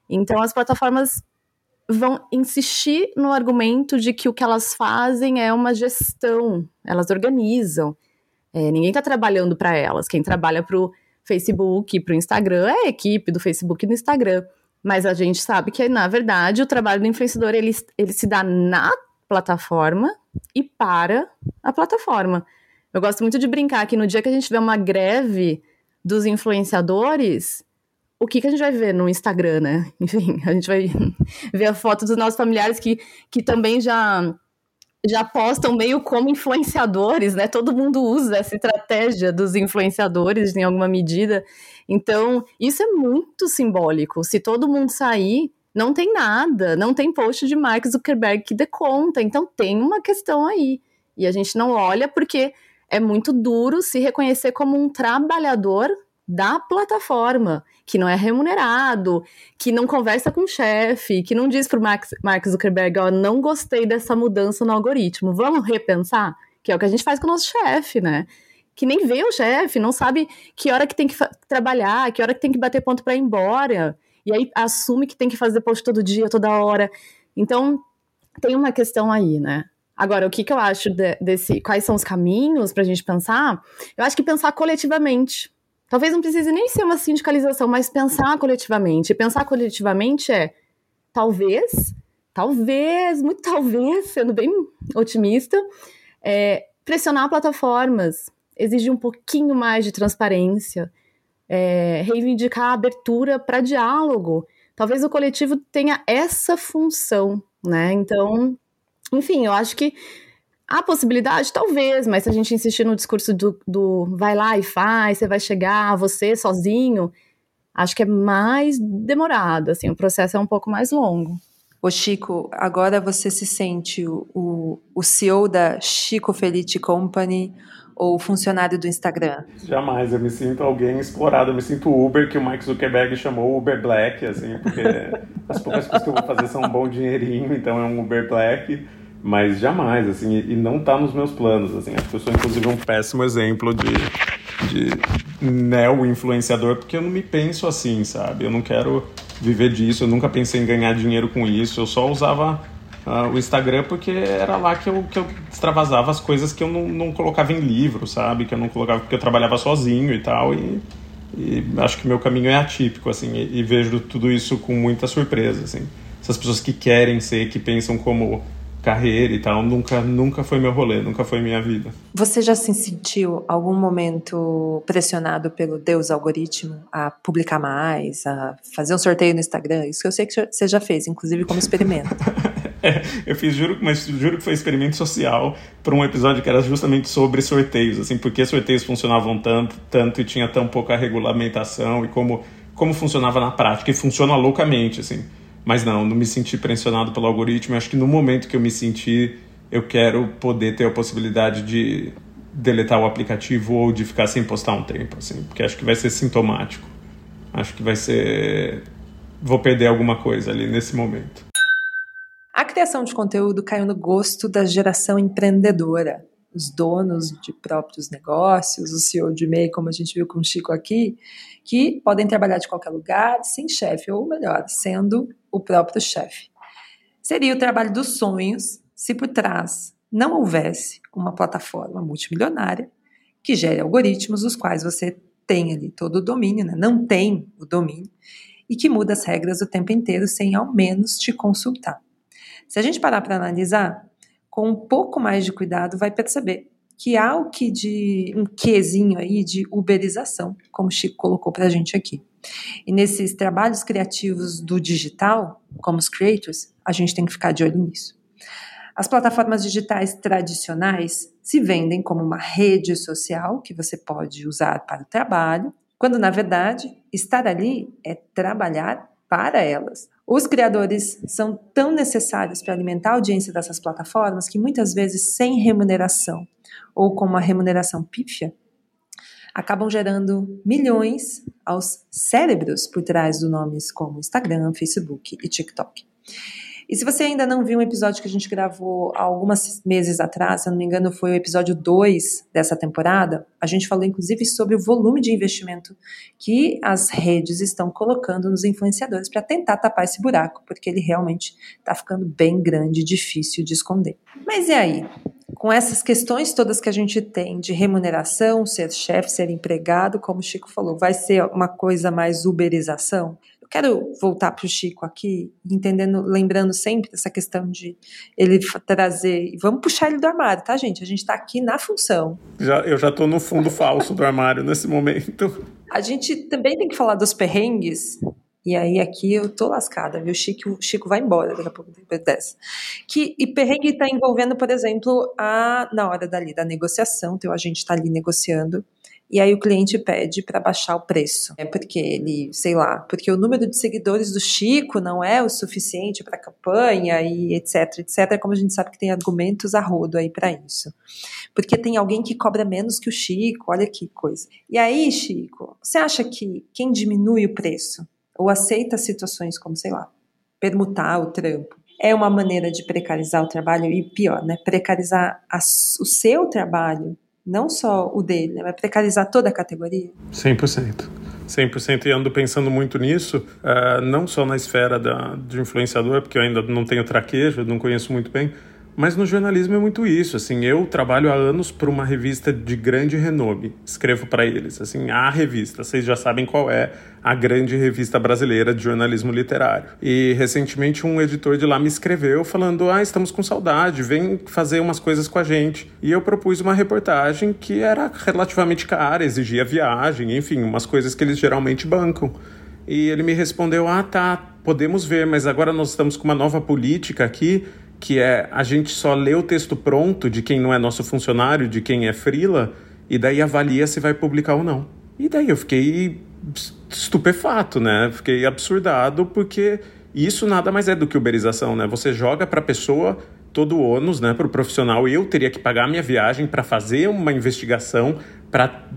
Então as plataformas vão insistir no argumento de que o que elas fazem é uma gestão, elas organizam. É, ninguém está trabalhando para elas. Quem trabalha para o Facebook, para o Instagram, é a equipe do Facebook e do Instagram. Mas a gente sabe que, na verdade, o trabalho do influenciador ele, ele se dá na plataforma e para a plataforma. Eu gosto muito de brincar que no dia que a gente vê uma greve dos influenciadores, o que, que a gente vai ver no Instagram, né? Enfim, a gente vai ver a foto dos nossos familiares que, que também já já postam meio como influenciadores, né? Todo mundo usa essa estratégia dos influenciadores em alguma medida. Então, isso é muito simbólico. Se todo mundo sair, não tem nada, não tem post de Mark Zuckerberg que dê conta. Então, tem uma questão aí. E a gente não olha porque é muito duro se reconhecer como um trabalhador da plataforma, que não é remunerado, que não conversa com o chefe, que não diz para o Mark Zuckerberg, ó, não gostei dessa mudança no algoritmo, vamos repensar? Que é o que a gente faz com o nosso chefe, né? Que nem vê o chefe, não sabe que hora que tem que trabalhar, que hora que tem que bater ponto para ir embora, e aí assume que tem que fazer post todo dia, toda hora. Então, tem uma questão aí, né? Agora, o que, que eu acho de, desse. Quais são os caminhos para a gente pensar? Eu acho que pensar coletivamente. Talvez não precise nem ser uma sindicalização, mas pensar coletivamente. E pensar coletivamente é talvez, talvez, muito talvez, sendo bem otimista, é, pressionar plataformas, exigir um pouquinho mais de transparência, é, reivindicar a abertura para diálogo. Talvez o coletivo tenha essa função, né? Então, enfim, eu acho que Há possibilidade? Talvez, mas se a gente insistir no discurso do, do vai lá e faz, você vai chegar, você sozinho, acho que é mais demorado, assim, o processo é um pouco mais longo. Ô Chico, agora você se sente o, o, CEO da Chico Felite Company ou funcionário do Instagram? Jamais, eu me sinto alguém explorado, eu me sinto Uber que o Mike Zuckerberg chamou Uber Black, assim, porque as poucas coisas que eu vou fazer são um bom dinheirinho, então é um Uber Black mas jamais, assim, e não está nos meus planos, assim, acho que eu sou inclusive um péssimo exemplo de, de neo-influenciador, porque eu não me penso assim, sabe, eu não quero viver disso, eu nunca pensei em ganhar dinheiro com isso, eu só usava uh, o Instagram porque era lá que eu, que eu extravasava as coisas que eu não, não colocava em livro, sabe, que eu não colocava porque eu trabalhava sozinho e tal, e, e acho que meu caminho é atípico, assim, e, e vejo tudo isso com muita surpresa, assim, essas pessoas que querem ser, que pensam como carreira e tal, nunca, nunca foi meu rolê, nunca foi minha vida. Você já se sentiu algum momento pressionado pelo Deus algoritmo a publicar mais, a fazer um sorteio no Instagram? Isso que eu sei que você já fez, inclusive como experimento. eu fiz, juro, mas juro que foi experimento social para um episódio que era justamente sobre sorteios, assim, porque sorteios funcionavam tanto, tanto e tinha tão pouca regulamentação e como, como funcionava na prática, e funciona loucamente, assim. Mas não, não me senti pressionado pelo algoritmo. Eu acho que no momento que eu me senti, eu quero poder ter a possibilidade de deletar o aplicativo ou de ficar sem postar um tempo, assim, porque acho que vai ser sintomático. Acho que vai ser. Vou perder alguma coisa ali nesse momento. A criação de conteúdo caiu no gosto da geração empreendedora os donos de próprios negócios, o CEO de MEI, como a gente viu com o Chico aqui, que podem trabalhar de qualquer lugar, sem chefe, ou melhor, sendo o próprio chefe. Seria o trabalho dos sonhos se por trás não houvesse uma plataforma multimilionária que gere algoritmos, os quais você tem ali todo o domínio, né? não tem o domínio, e que muda as regras o tempo inteiro sem ao menos te consultar. Se a gente parar para analisar, com um pouco mais de cuidado, vai perceber que há o que de um quezinho aí de uberização, como o Chico colocou para a gente aqui. E nesses trabalhos criativos do digital, como os creators, a gente tem que ficar de olho nisso. As plataformas digitais tradicionais se vendem como uma rede social que você pode usar para o trabalho, quando na verdade estar ali é trabalhar para elas. Os criadores são tão necessários para alimentar a audiência dessas plataformas que muitas vezes sem remuneração ou com uma remuneração pífia, acabam gerando milhões aos cérebros por trás de nomes como Instagram, Facebook e TikTok. E se você ainda não viu um episódio que a gente gravou há alguns meses atrás, se eu não me engano foi o episódio 2 dessa temporada, a gente falou inclusive sobre o volume de investimento que as redes estão colocando nos influenciadores para tentar tapar esse buraco, porque ele realmente está ficando bem grande e difícil de esconder. Mas e aí? Com essas questões todas que a gente tem de remuneração, ser chefe, ser empregado, como o Chico falou, vai ser uma coisa mais uberização? Eu quero voltar para o Chico aqui, entendendo, lembrando sempre essa questão de ele trazer. Vamos puxar ele do armário, tá, gente? A gente está aqui na função. Já, eu já estou no fundo falso do armário nesse momento. A gente também tem que falar dos perrengues E aí aqui eu tô lascada, viu? Chico, Chico vai embora daqui a pouco depois dessa. Que, e perrengue está envolvendo, por exemplo, a, na hora dali da negociação, então a gente está ali negociando, e aí o cliente pede para baixar o preço. É porque ele, sei lá, porque o número de seguidores do Chico não é o suficiente para a campanha e etc, etc. Como a gente sabe que tem argumentos a rodo aí para isso. Porque tem alguém que cobra menos que o Chico, olha que coisa. E aí, Chico, você acha que quem diminui o preço ou aceita situações como, sei lá, permutar o trampo, é uma maneira de precarizar o trabalho e pior, né, precarizar a, o seu trabalho não só o dele, né? vai precarizar toda a categoria? 100%. 100% e ando pensando muito nisso, uh, não só na esfera da, de influenciador, porque eu ainda não tenho traquejo, não conheço muito bem, mas no jornalismo é muito isso, assim, eu trabalho há anos para uma revista de grande renome, escrevo para eles, assim, a revista, vocês já sabem qual é a grande revista brasileira de jornalismo literário. E recentemente um editor de lá me escreveu falando: "Ah, estamos com saudade, vem fazer umas coisas com a gente". E eu propus uma reportagem que era relativamente cara, exigia viagem, enfim, umas coisas que eles geralmente bancam. E ele me respondeu: "Ah, tá, podemos ver, mas agora nós estamos com uma nova política aqui que é a gente só lê o texto pronto de quem não é nosso funcionário, de quem é frila, e daí avalia se vai publicar ou não. E daí eu fiquei estupefato, né? Fiquei absurdado, porque isso nada mais é do que uberização, né? Você joga para a pessoa todo o ônus, né, para o profissional. Eu teria que pagar a minha viagem para fazer uma investigação, para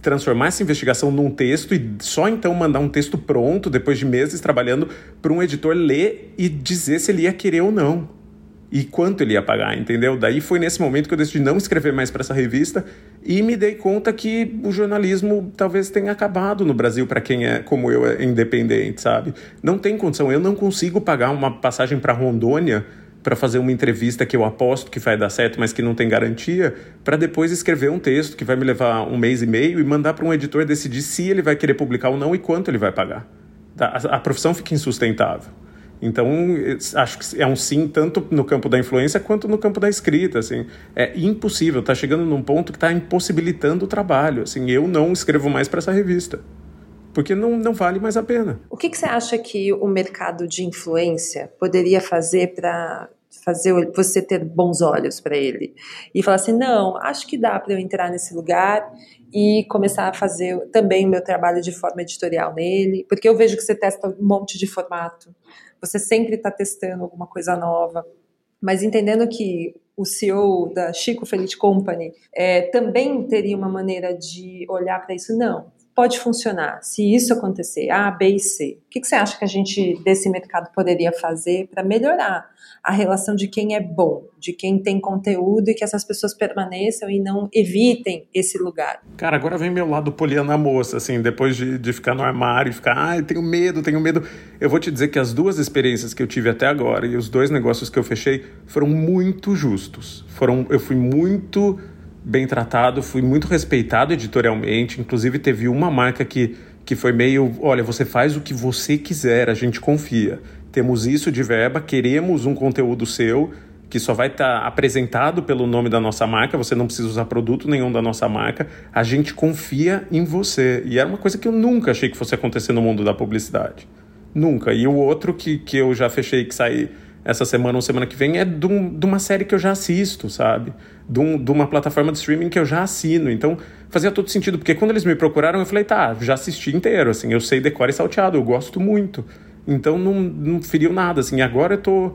transformar essa investigação num texto e só então mandar um texto pronto, depois de meses trabalhando, para um editor ler e dizer se ele ia querer ou não e quanto ele ia pagar, entendeu? Daí foi nesse momento que eu decidi não escrever mais para essa revista e me dei conta que o jornalismo talvez tenha acabado no Brasil para quem é como eu é independente, sabe? Não tem condição, eu não consigo pagar uma passagem para Rondônia para fazer uma entrevista que eu aposto que vai dar certo, mas que não tem garantia, para depois escrever um texto que vai me levar um mês e meio e mandar para um editor decidir se ele vai querer publicar ou não e quanto ele vai pagar. A, a profissão fica insustentável. Então, acho que é um sim tanto no campo da influência quanto no campo da escrita, assim. É impossível, está chegando num ponto que está impossibilitando o trabalho, assim. Eu não escrevo mais para essa revista, porque não, não vale mais a pena. O que, que você acha que o mercado de influência poderia fazer para fazer você ter bons olhos para ele. E falar assim, não, acho que dá para eu entrar nesse lugar e começar a fazer também o meu trabalho de forma editorial nele, porque eu vejo que você testa um monte de formato. Você sempre está testando alguma coisa nova, mas entendendo que o CEO da Chico Felice Company é, também teria uma maneira de olhar para isso, não, pode funcionar. Se isso acontecer, A, B e C, o que, que você acha que a gente desse mercado poderia fazer para melhorar a relação de quem é bom, de quem tem conteúdo e que essas pessoas permaneçam e não evitem esse lugar? Cara, agora vem meu lado poliana moça, assim, depois de, de ficar no armário e ficar, ai, tenho medo, tenho medo. Eu vou te dizer que as duas experiências que eu tive até agora e os dois negócios que eu fechei foram muito justos. Foram, eu fui muito bem tratado, fui muito respeitado editorialmente. Inclusive, teve uma marca que, que foi meio: olha, você faz o que você quiser, a gente confia. Temos isso de verba, queremos um conteúdo seu que só vai estar tá apresentado pelo nome da nossa marca, você não precisa usar produto nenhum da nossa marca, a gente confia em você. E era uma coisa que eu nunca achei que fosse acontecer no mundo da publicidade. Nunca. E o outro que, que eu já fechei que sair essa semana ou semana que vem é de, um, de uma série que eu já assisto, sabe? De, um, de, uma plataforma de streaming que eu já assino. Então fazia todo sentido, porque quando eles me procuraram, eu falei, tá, já assisti inteiro, assim, eu sei decora e salteado, eu gosto muito. Então não, não feriu nada, assim. Agora eu tô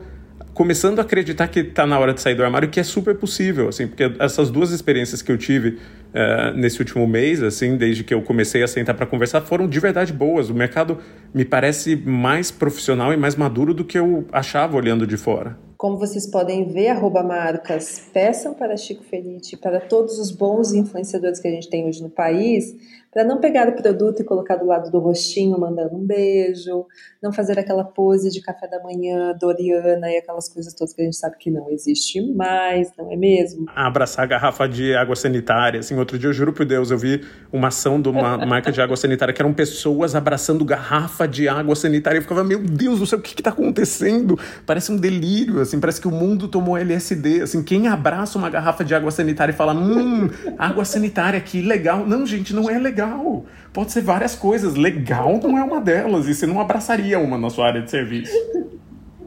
começando a acreditar que está na hora de sair do armário, que é super possível, assim, porque essas duas experiências que eu tive uh, nesse último mês, assim, desde que eu comecei a sentar para conversar, foram de verdade boas. O mercado me parece mais profissional e mais maduro do que eu achava olhando de fora. Como vocês podem ver, arroba marcas, peçam para Chico Felice, para todos os bons influenciadores que a gente tem hoje no país, para não pegar o produto e colocar do lado do rostinho mandando um beijo, não fazer aquela pose de café da manhã, Doriana e aquelas coisas todas que a gente sabe que não existe mais, não é mesmo? Abraçar a garrafa de água sanitária, assim, outro dia eu juro por Deus, eu vi uma ação de uma marca de água sanitária que eram pessoas abraçando garrafa de água sanitária, eu ficava, meu Deus do céu, o que está acontecendo? Parece um delírio, assim, parece que o mundo tomou LSD, assim, quem abraça uma garrafa de água sanitária e fala, hum, água sanitária, que legal. Não, gente, não é legal legal. Pode ser várias coisas. Legal não é uma delas. E você não abraçaria uma na sua área de serviço.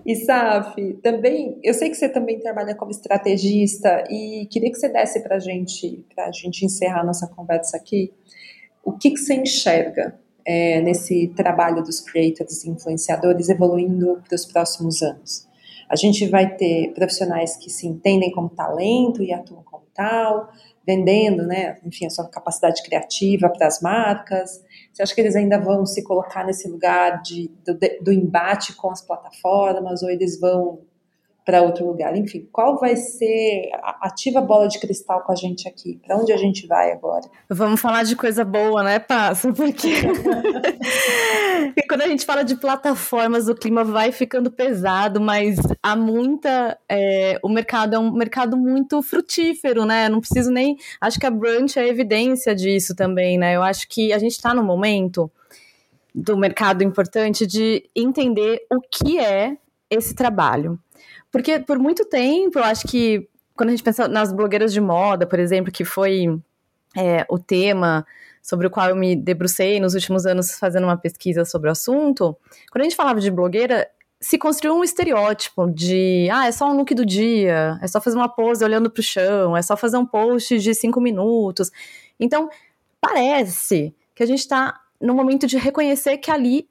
E Saf, também, eu sei que você também trabalha como estrategista e queria que você desse para gente, para a gente encerrar nossa conversa aqui, o que, que você enxerga é, nesse trabalho dos creators e influenciadores evoluindo para os próximos anos? A gente vai ter profissionais que se entendem como talento e atuam como tal, vendendo, né, enfim, a sua capacidade criativa para as marcas. Você acha que eles ainda vão se colocar nesse lugar de, do, do embate com as plataformas ou eles vão para outro lugar. Enfim, qual vai ser ativa bola de cristal com a gente aqui? Para onde a gente vai agora? Vamos falar de coisa boa, né, Passo? Porque quando a gente fala de plataformas, o clima vai ficando pesado, mas há muita. É, o mercado é um mercado muito frutífero, né? Não preciso nem. Acho que a Brunch é evidência disso também, né? Eu acho que a gente está no momento do mercado importante de entender o que é esse trabalho. Porque por muito tempo, eu acho que quando a gente pensa nas blogueiras de moda, por exemplo, que foi é, o tema sobre o qual eu me debrucei nos últimos anos fazendo uma pesquisa sobre o assunto, quando a gente falava de blogueira, se construiu um estereótipo de, ah, é só um look do dia, é só fazer uma pose olhando para o chão, é só fazer um post de cinco minutos. Então, parece que a gente está no momento de reconhecer que ali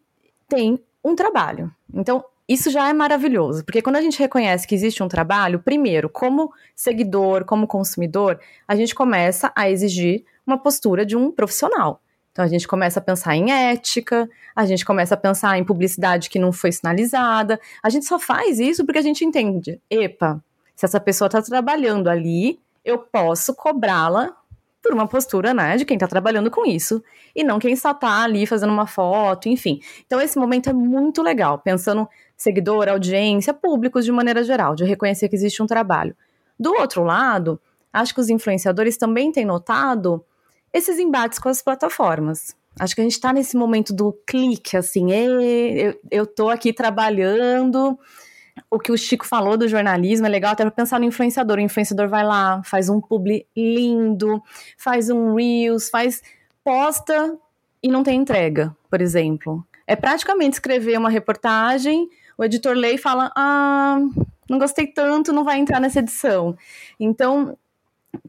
tem um trabalho. Então, isso já é maravilhoso, porque quando a gente reconhece que existe um trabalho, primeiro, como seguidor, como consumidor, a gente começa a exigir uma postura de um profissional. Então a gente começa a pensar em ética, a gente começa a pensar em publicidade que não foi sinalizada. A gente só faz isso porque a gente entende, epa, se essa pessoa está trabalhando ali, eu posso cobrá-la por uma postura, né, de quem está trabalhando com isso, e não quem só está ali fazendo uma foto, enfim. Então esse momento é muito legal, pensando seguidor, audiência, públicos de maneira geral, de reconhecer que existe um trabalho. Do outro lado, acho que os influenciadores também têm notado esses embates com as plataformas. Acho que a gente está nesse momento do clique, assim, eu, eu tô aqui trabalhando. O que o Chico falou do jornalismo é legal até para pensar no influenciador. O influenciador vai lá, faz um publi lindo, faz um Reels, faz posta e não tem entrega, por exemplo. É praticamente escrever uma reportagem, o editor lê e fala: ah, não gostei tanto, não vai entrar nessa edição. Então,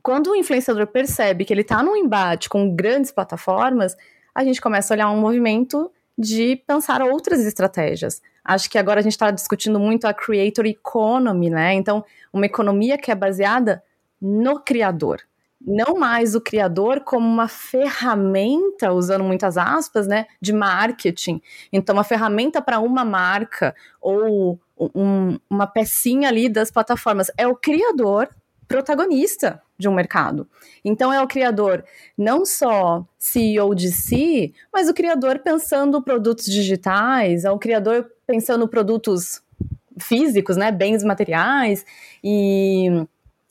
quando o influenciador percebe que ele está num embate com grandes plataformas, a gente começa a olhar um movimento de pensar outras estratégias. Acho que agora a gente está discutindo muito a creator economy, né? Então, uma economia que é baseada no criador. Não mais o criador como uma ferramenta, usando muitas aspas, né, de marketing. Então, uma ferramenta para uma marca ou um, uma pecinha ali das plataformas. É o criador protagonista de um mercado. Então é o criador não só CEO de si, mas o criador pensando produtos digitais, é o criador pensando produtos físicos, né, bens materiais e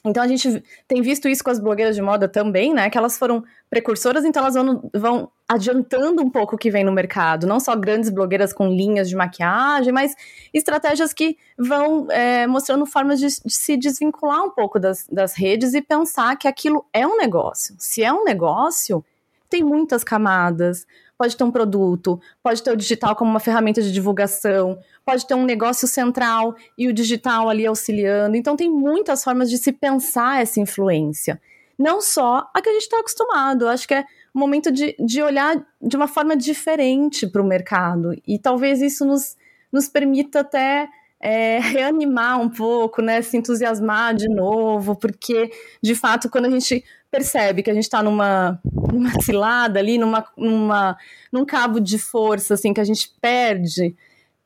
então a gente tem visto isso com as blogueiras de moda também, né? Que elas foram precursoras, então elas vão, vão adiantando um pouco o que vem no mercado. Não só grandes blogueiras com linhas de maquiagem, mas estratégias que vão é, mostrando formas de, de, se desvincular um pouco das, das redes e pensar que aquilo é um negócio. Se é um negócio, tem muitas camadas, pode ter um produto, pode ter o digital como uma ferramenta de divulgação, pode ter um negócio central e o digital ali auxiliando. Então, tem muitas formas de se pensar essa influência. Não só a que a gente está acostumado. Acho que é um momento de, de olhar de uma forma diferente para o mercado. E talvez isso nos, nos permita até é, reanimar um pouco, né, se entusiasmar de novo, porque de fato quando a gente percebe que a gente está numa, numa cilada ali, numa, numa, num cabo de força assim que a gente perde,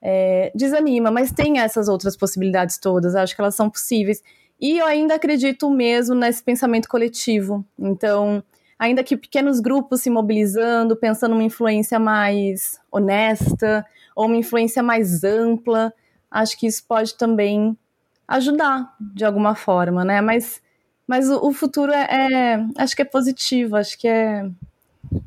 é, desanima, mas tem essas outras possibilidades todas, acho que elas são possíveis. E eu ainda acredito mesmo nesse pensamento coletivo. Então, ainda que pequenos grupos se mobilizando, pensando numa influência mais honesta ou uma influência mais ampla, acho que isso pode também ajudar de alguma forma, né? Mas, mas o, o futuro é, é, acho que é positivo, acho que é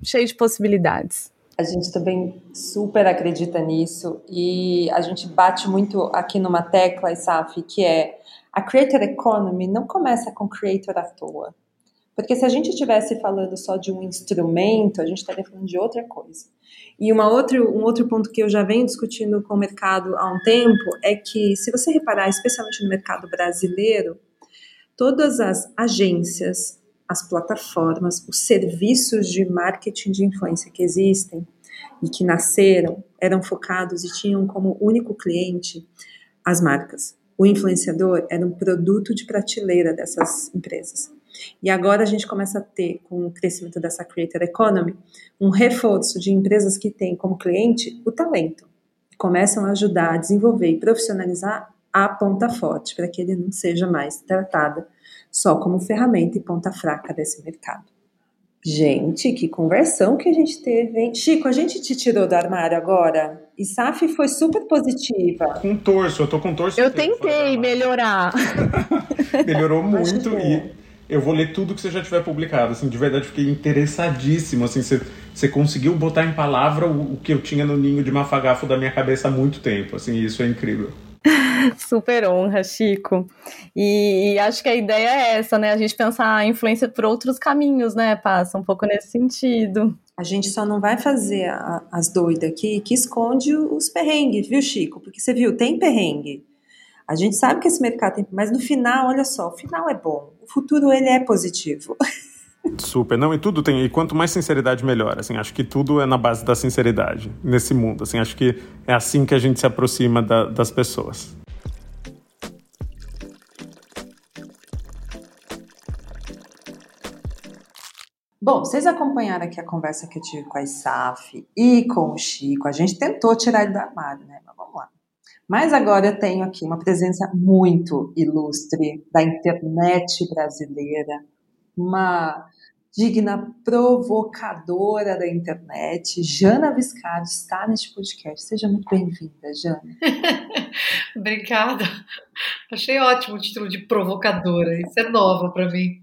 cheio de possibilidades. A gente também super acredita nisso e a gente bate muito aqui numa tecla, Isaf, que é a creator economy não começa com creator à toa. Porque se a gente estivesse falando só de um instrumento, a gente estaria falando de outra coisa. E uma outra, um outro ponto que eu já venho discutindo com o mercado há um tempo é que, se você reparar, especialmente no mercado brasileiro, todas as agências, as plataformas, os serviços de marketing de influência que existem e que nasceram, eram focados e tinham como único cliente as marcas. O influenciador era um produto de prateleira dessas empresas. E agora a gente começa a ter, com o crescimento dessa creator economy, um reforço de empresas que têm como cliente o talento. Começam a ajudar a desenvolver e profissionalizar a ponta forte, para que ele não seja mais tratada só como ferramenta e ponta fraca desse mercado. Gente, que conversão que a gente teve, hein? Chico, a gente te tirou do armário agora? E SAF foi super positiva. Com torço, eu tô com torço. Eu tentei melhorar. Melhorou muito e eu vou ler tudo que você já tiver publicado. Assim, de verdade, fiquei interessadíssimo. Assim, você, você conseguiu botar em palavra o, o que eu tinha no ninho de mafagafo da minha cabeça há muito tempo. Assim, isso é incrível. Super honra, Chico. E, e, acho que a ideia é essa, né? A gente pensar a influência por outros caminhos, né? Passa um pouco nesse sentido. A gente só não vai fazer a, as doidas aqui que esconde os perrengues, viu, Chico? Porque você viu, tem perrengue. A gente sabe que esse mercado tem, mas no final, olha só, o final é bom. O futuro ele é positivo. Super, não, e tudo tem, e quanto mais sinceridade melhor, assim, acho que tudo é na base da sinceridade nesse mundo, assim, acho que é assim que a gente se aproxima da, das pessoas. Bom, vocês acompanharam aqui a conversa que eu tive com a Isaf e com o Chico, a gente tentou tirar ele do armário, né, mas vamos lá. Mas agora eu tenho aqui uma presença muito ilustre da internet brasileira, uma digna provocadora da internet. Jana Viscardi está neste podcast. Seja muito bem-vinda, Jana. Obrigada. Achei ótimo o título de provocadora. Isso é nova para mim.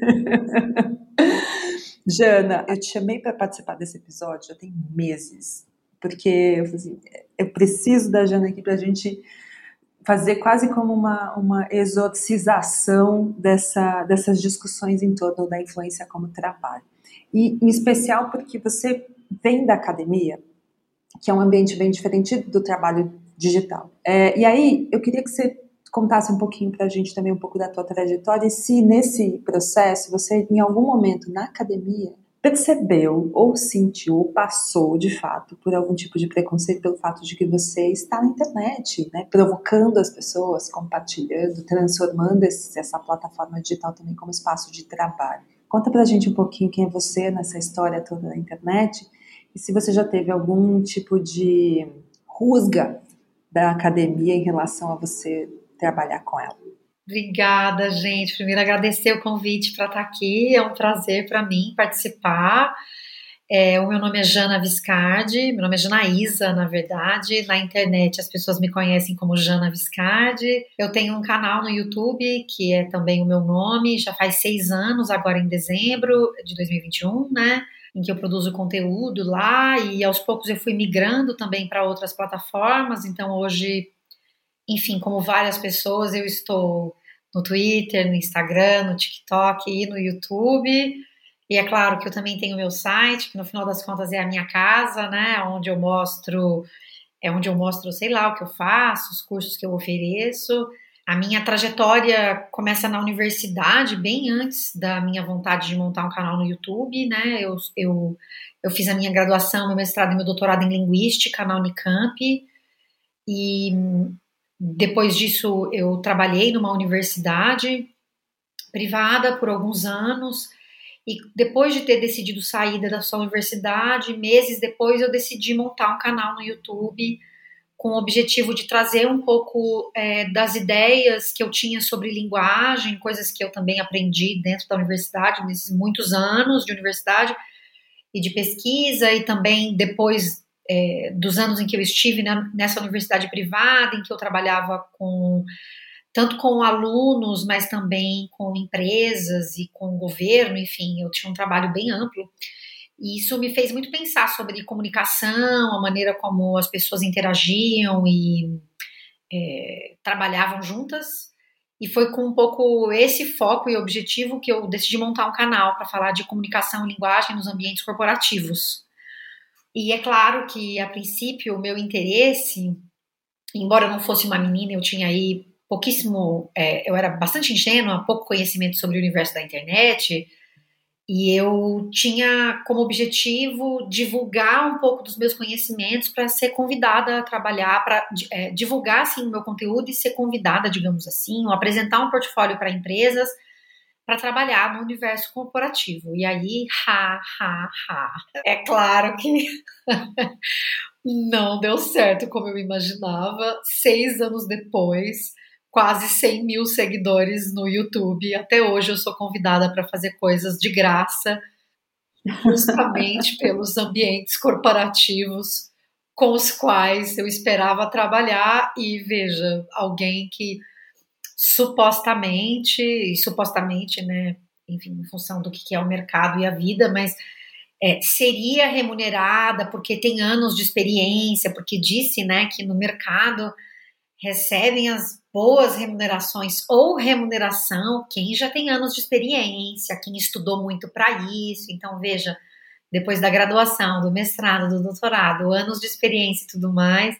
Jana, eu te chamei para participar desse episódio já tem meses porque eu, assim, eu preciso da Jana aqui para a gente fazer quase como uma, uma exorcização dessa, dessas discussões em torno da influência como trabalho. E em especial porque você vem da academia, que é um ambiente bem diferente do trabalho digital. É, e aí eu queria que você contasse um pouquinho para a gente também um pouco da tua trajetória e se nesse processo você em algum momento na academia percebeu ou sentiu ou passou de fato por algum tipo de preconceito pelo fato de que você está na internet, né, provocando as pessoas, compartilhando, transformando esse, essa plataforma digital também como espaço de trabalho. Conta pra gente um pouquinho quem é você nessa história toda da internet e se você já teve algum tipo de rusga da academia em relação a você trabalhar com ela. Obrigada, gente. Primeiro, agradecer o convite para estar tá aqui. É um prazer para mim participar. É, o meu nome é Jana Viscardi, meu nome é Janaísa, na verdade. Na internet as pessoas me conhecem como Jana Viscardi. Eu tenho um canal no YouTube, que é também o meu nome, já faz seis anos, agora em dezembro de 2021, né? Em que eu produzo conteúdo lá e aos poucos eu fui migrando também para outras plataformas. Então hoje, enfim, como várias pessoas, eu estou no Twitter, no Instagram, no TikTok e no YouTube. E é claro que eu também tenho meu site, que no final das contas é a minha casa, né? Onde eu mostro, é onde eu mostro, sei lá, o que eu faço, os cursos que eu ofereço. A minha trajetória começa na universidade, bem antes da minha vontade de montar um canal no YouTube, né? Eu, eu, eu fiz a minha graduação, meu mestrado e meu doutorado em Linguística na Unicamp. E depois disso, eu trabalhei numa universidade privada por alguns anos. E depois de ter decidido sair da sua universidade, meses depois, eu decidi montar um canal no YouTube com o objetivo de trazer um pouco é, das ideias que eu tinha sobre linguagem, coisas que eu também aprendi dentro da universidade, nesses muitos anos de universidade e de pesquisa, e também depois é, dos anos em que eu estive nessa universidade privada, em que eu trabalhava com tanto com alunos, mas também com empresas e com governo, enfim, eu tinha um trabalho bem amplo. E isso me fez muito pensar sobre comunicação, a maneira como as pessoas interagiam e é, trabalhavam juntas. E foi com um pouco esse foco e objetivo que eu decidi montar um canal para falar de comunicação e linguagem nos ambientes corporativos. E é claro que, a princípio, o meu interesse, embora eu não fosse uma menina, eu tinha aí pouquíssimo, é, eu era bastante ingênua, pouco conhecimento sobre o universo da internet, e eu tinha como objetivo divulgar um pouco dos meus conhecimentos para ser convidada a trabalhar, para é, divulgar assim, o meu conteúdo e ser convidada, digamos assim, ou apresentar um portfólio para empresas para trabalhar no universo corporativo. E aí, ha, ha, ha. É claro que não deu certo como eu imaginava. Seis anos depois, quase 100 mil seguidores no YouTube. Até hoje eu sou convidada para fazer coisas de graça, justamente pelos ambientes corporativos com os quais eu esperava trabalhar. E veja, alguém que supostamente, e supostamente, né, enfim, em função do que é o mercado e a vida, mas é, seria remunerada porque tem anos de experiência, porque disse, né, que no mercado recebem as boas remunerações ou remuneração quem já tem anos de experiência, quem estudou muito para isso. Então, veja, depois da graduação, do mestrado, do doutorado, anos de experiência e tudo mais,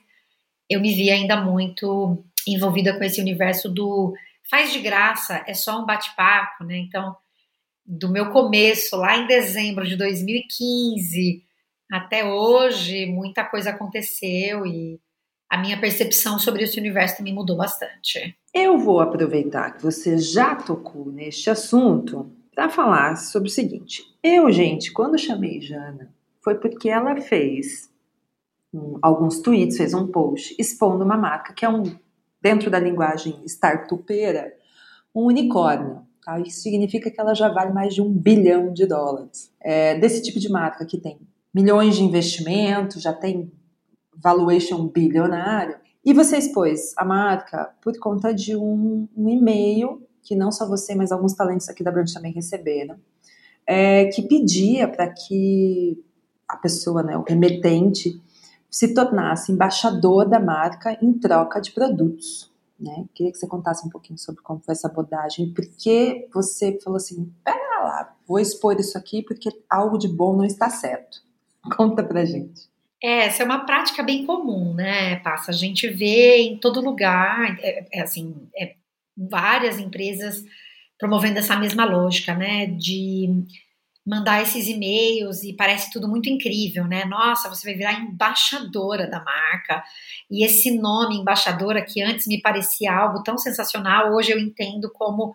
eu me vi ainda muito envolvida com esse universo do faz de graça, é só um bate-papo, né? Então, do meu começo, lá em dezembro de 2015 até hoje, muita coisa aconteceu e a minha percepção sobre esse universo também mudou bastante. Eu vou aproveitar que você já tocou neste assunto para falar sobre o seguinte. Eu, gente, quando chamei Jana, foi porque ela fez um, alguns tweets, fez um post expondo uma marca que é um dentro da linguagem startupeira, um unicórnio. Tá? Isso significa que ela já vale mais de um bilhão de dólares. É, desse tipo de marca que tem milhões de investimentos, já tem valuation bilionário. E você expôs a marca por conta de um, um e-mail que não só você, mas alguns talentos aqui da Brand também receberam, é, que pedia para que a pessoa, né, o remetente, se tornasse embaixador da marca em troca de produtos. Né? Queria que você contasse um pouquinho sobre como foi essa abordagem, por que você falou assim, pera lá, vou expor isso aqui porque algo de bom não está certo. Conta pra gente. É, essa é uma prática bem comum, né, Passa? A gente vê em todo lugar, é, é assim, é, várias empresas promovendo essa mesma lógica, né, de mandar esses e-mails e parece tudo muito incrível, né? Nossa, você vai virar embaixadora da marca. E esse nome embaixadora que antes me parecia algo tão sensacional, hoje eu entendo como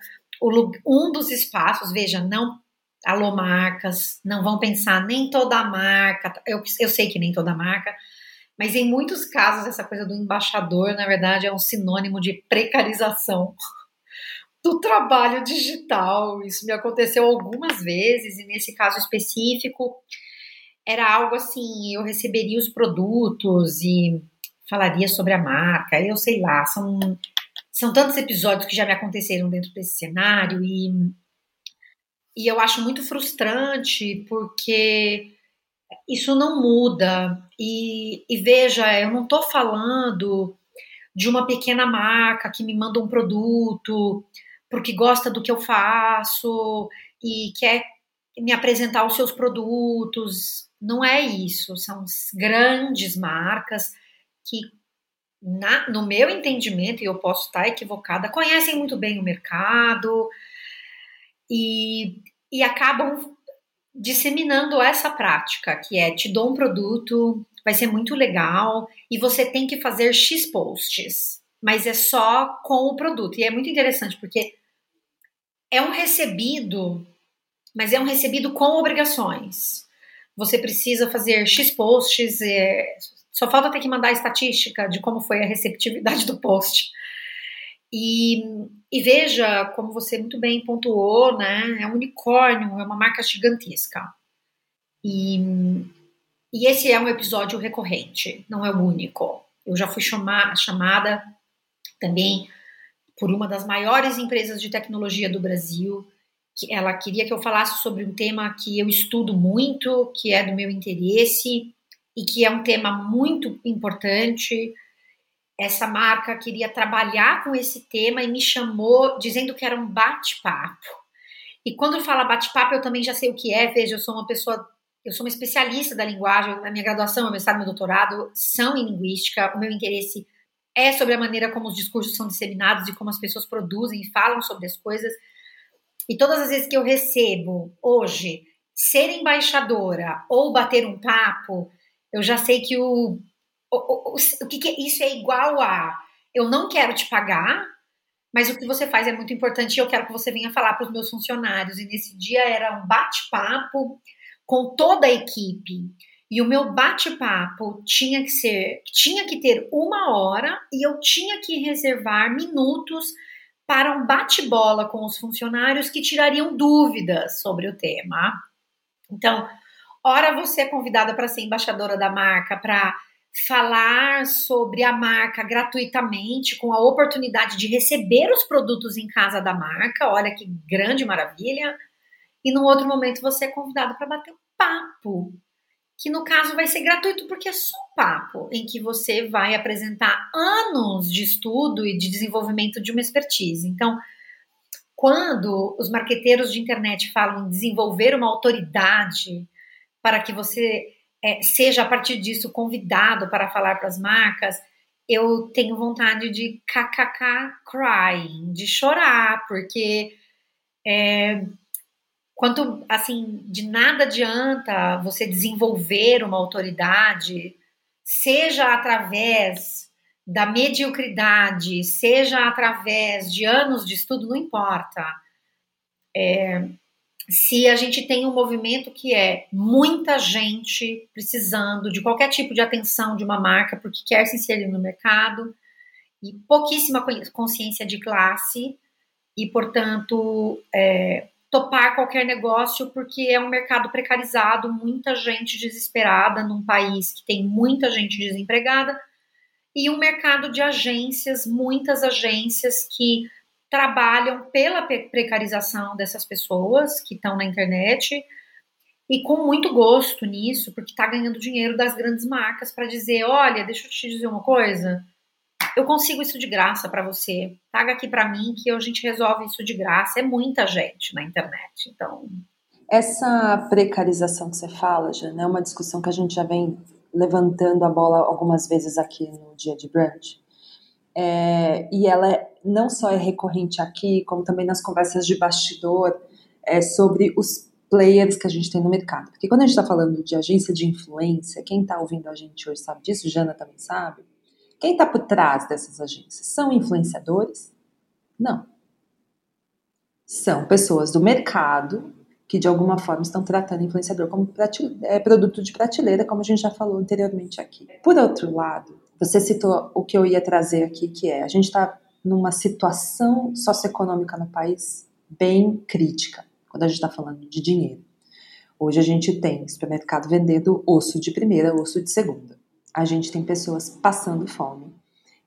um dos espaços, veja, não alô marcas, não vão pensar nem toda marca, eu, eu sei que nem toda marca, mas em muitos casos essa coisa do embaixador, na verdade, é um sinônimo de precarização do trabalho digital. Isso me aconteceu algumas vezes, e nesse caso específico, era algo assim: eu receberia os produtos e falaria sobre a marca, eu sei lá, são, são tantos episódios que já me aconteceram dentro desse cenário, e, e eu acho muito frustrante porque isso não muda. E, e veja, eu não estou falando de uma pequena marca que me manda um produto porque gosta do que eu faço e quer me apresentar os seus produtos. Não é isso. São grandes marcas que, na, no meu entendimento, e eu posso estar equivocada, conhecem muito bem o mercado e, e acabam disseminando essa prática, que é te dou um produto, vai ser muito legal e você tem que fazer X posts, mas é só com o produto. E é muito interessante porque é um recebido, mas é um recebido com obrigações. Você precisa fazer X posts, é, só falta ter que mandar a estatística de como foi a receptividade do post. E, e, veja, como você muito bem pontuou, né? É um unicórnio, é uma marca gigantesca. E, e esse é um episódio recorrente, não é o único. Eu já fui chamar, chamada também por uma das maiores empresas de tecnologia do Brasil. Que ela queria que eu falasse sobre um tema que eu estudo muito, que é do meu interesse e que é um tema muito importante. essa marca queria trabalhar com esse tema e me chamou dizendo que era um bate-papo. E quando fala bate-papo, eu também já sei o que é. Veja, eu sou uma pessoa, eu sou uma especialista da linguagem. A minha graduação, meu mestrado, meu doutorado são em linguística. O meu interesse é sobre a maneira como os discursos são disseminados e como as pessoas produzem e falam sobre as coisas. E todas as vezes que eu recebo hoje ser embaixadora ou bater um papo, eu já sei que o, o, o, o que, que é, isso é igual a eu não quero te pagar, mas o que você faz é muito importante e eu quero que você venha falar para os meus funcionários. E nesse dia era um bate-papo com toda a equipe. E o meu bate-papo tinha que ser, tinha que ter uma hora e eu tinha que reservar minutos para um bate-bola com os funcionários que tirariam dúvidas sobre o tema. Então, ora você é convidada para ser embaixadora da marca, para falar sobre a marca gratuitamente, com a oportunidade de receber os produtos em casa da marca. Olha que grande maravilha. E num outro momento você é convidado para bater um papo, que no caso vai ser gratuito porque é só um papo, em que você vai apresentar anos de estudo e de desenvolvimento de uma expertise. Então, quando os marqueteiros de internet falam em desenvolver uma autoridade para que você é, seja a partir disso convidado para falar para as marcas, eu tenho vontade de kkk crying, de chorar, porque é, quanto assim de nada adianta você desenvolver uma autoridade, seja através da mediocridade, seja através de anos de estudo, não importa. É, se a gente tem um movimento que é muita gente precisando de qualquer tipo de atenção de uma marca porque quer se inserir no mercado e pouquíssima consciência de classe e, portanto, é, topar qualquer negócio porque é um mercado precarizado, muita gente desesperada num país que tem muita gente desempregada e um mercado de agências, muitas agências que trabalham pela precarização dessas pessoas que estão na internet e com muito gosto nisso, porque está ganhando dinheiro das grandes marcas para dizer, olha, deixa eu te dizer uma coisa, eu consigo isso de graça para você, paga aqui para mim que a gente resolve isso de graça. É muita gente na internet, então. Essa precarização que você fala, Jana, é uma discussão que a gente já vem levantando a bola algumas vezes aqui no dia de brunch. É, e ela é, não só é recorrente aqui, como também nas conversas de bastidor é, sobre os players que a gente tem no mercado. Porque quando a gente está falando de agência de influência, quem está ouvindo a gente hoje sabe disso, Jana também sabe. Quem está por trás dessas agências? São influenciadores? Não. São pessoas do mercado que de alguma forma estão tratando influenciador como é, produto de prateleira, como a gente já falou anteriormente aqui. Por outro lado, você citou o que eu ia trazer aqui, que é a gente está numa situação socioeconômica no país bem crítica, quando a gente está falando de dinheiro. Hoje a gente tem supermercado vendendo osso de primeira, osso de segunda. A gente tem pessoas passando fome.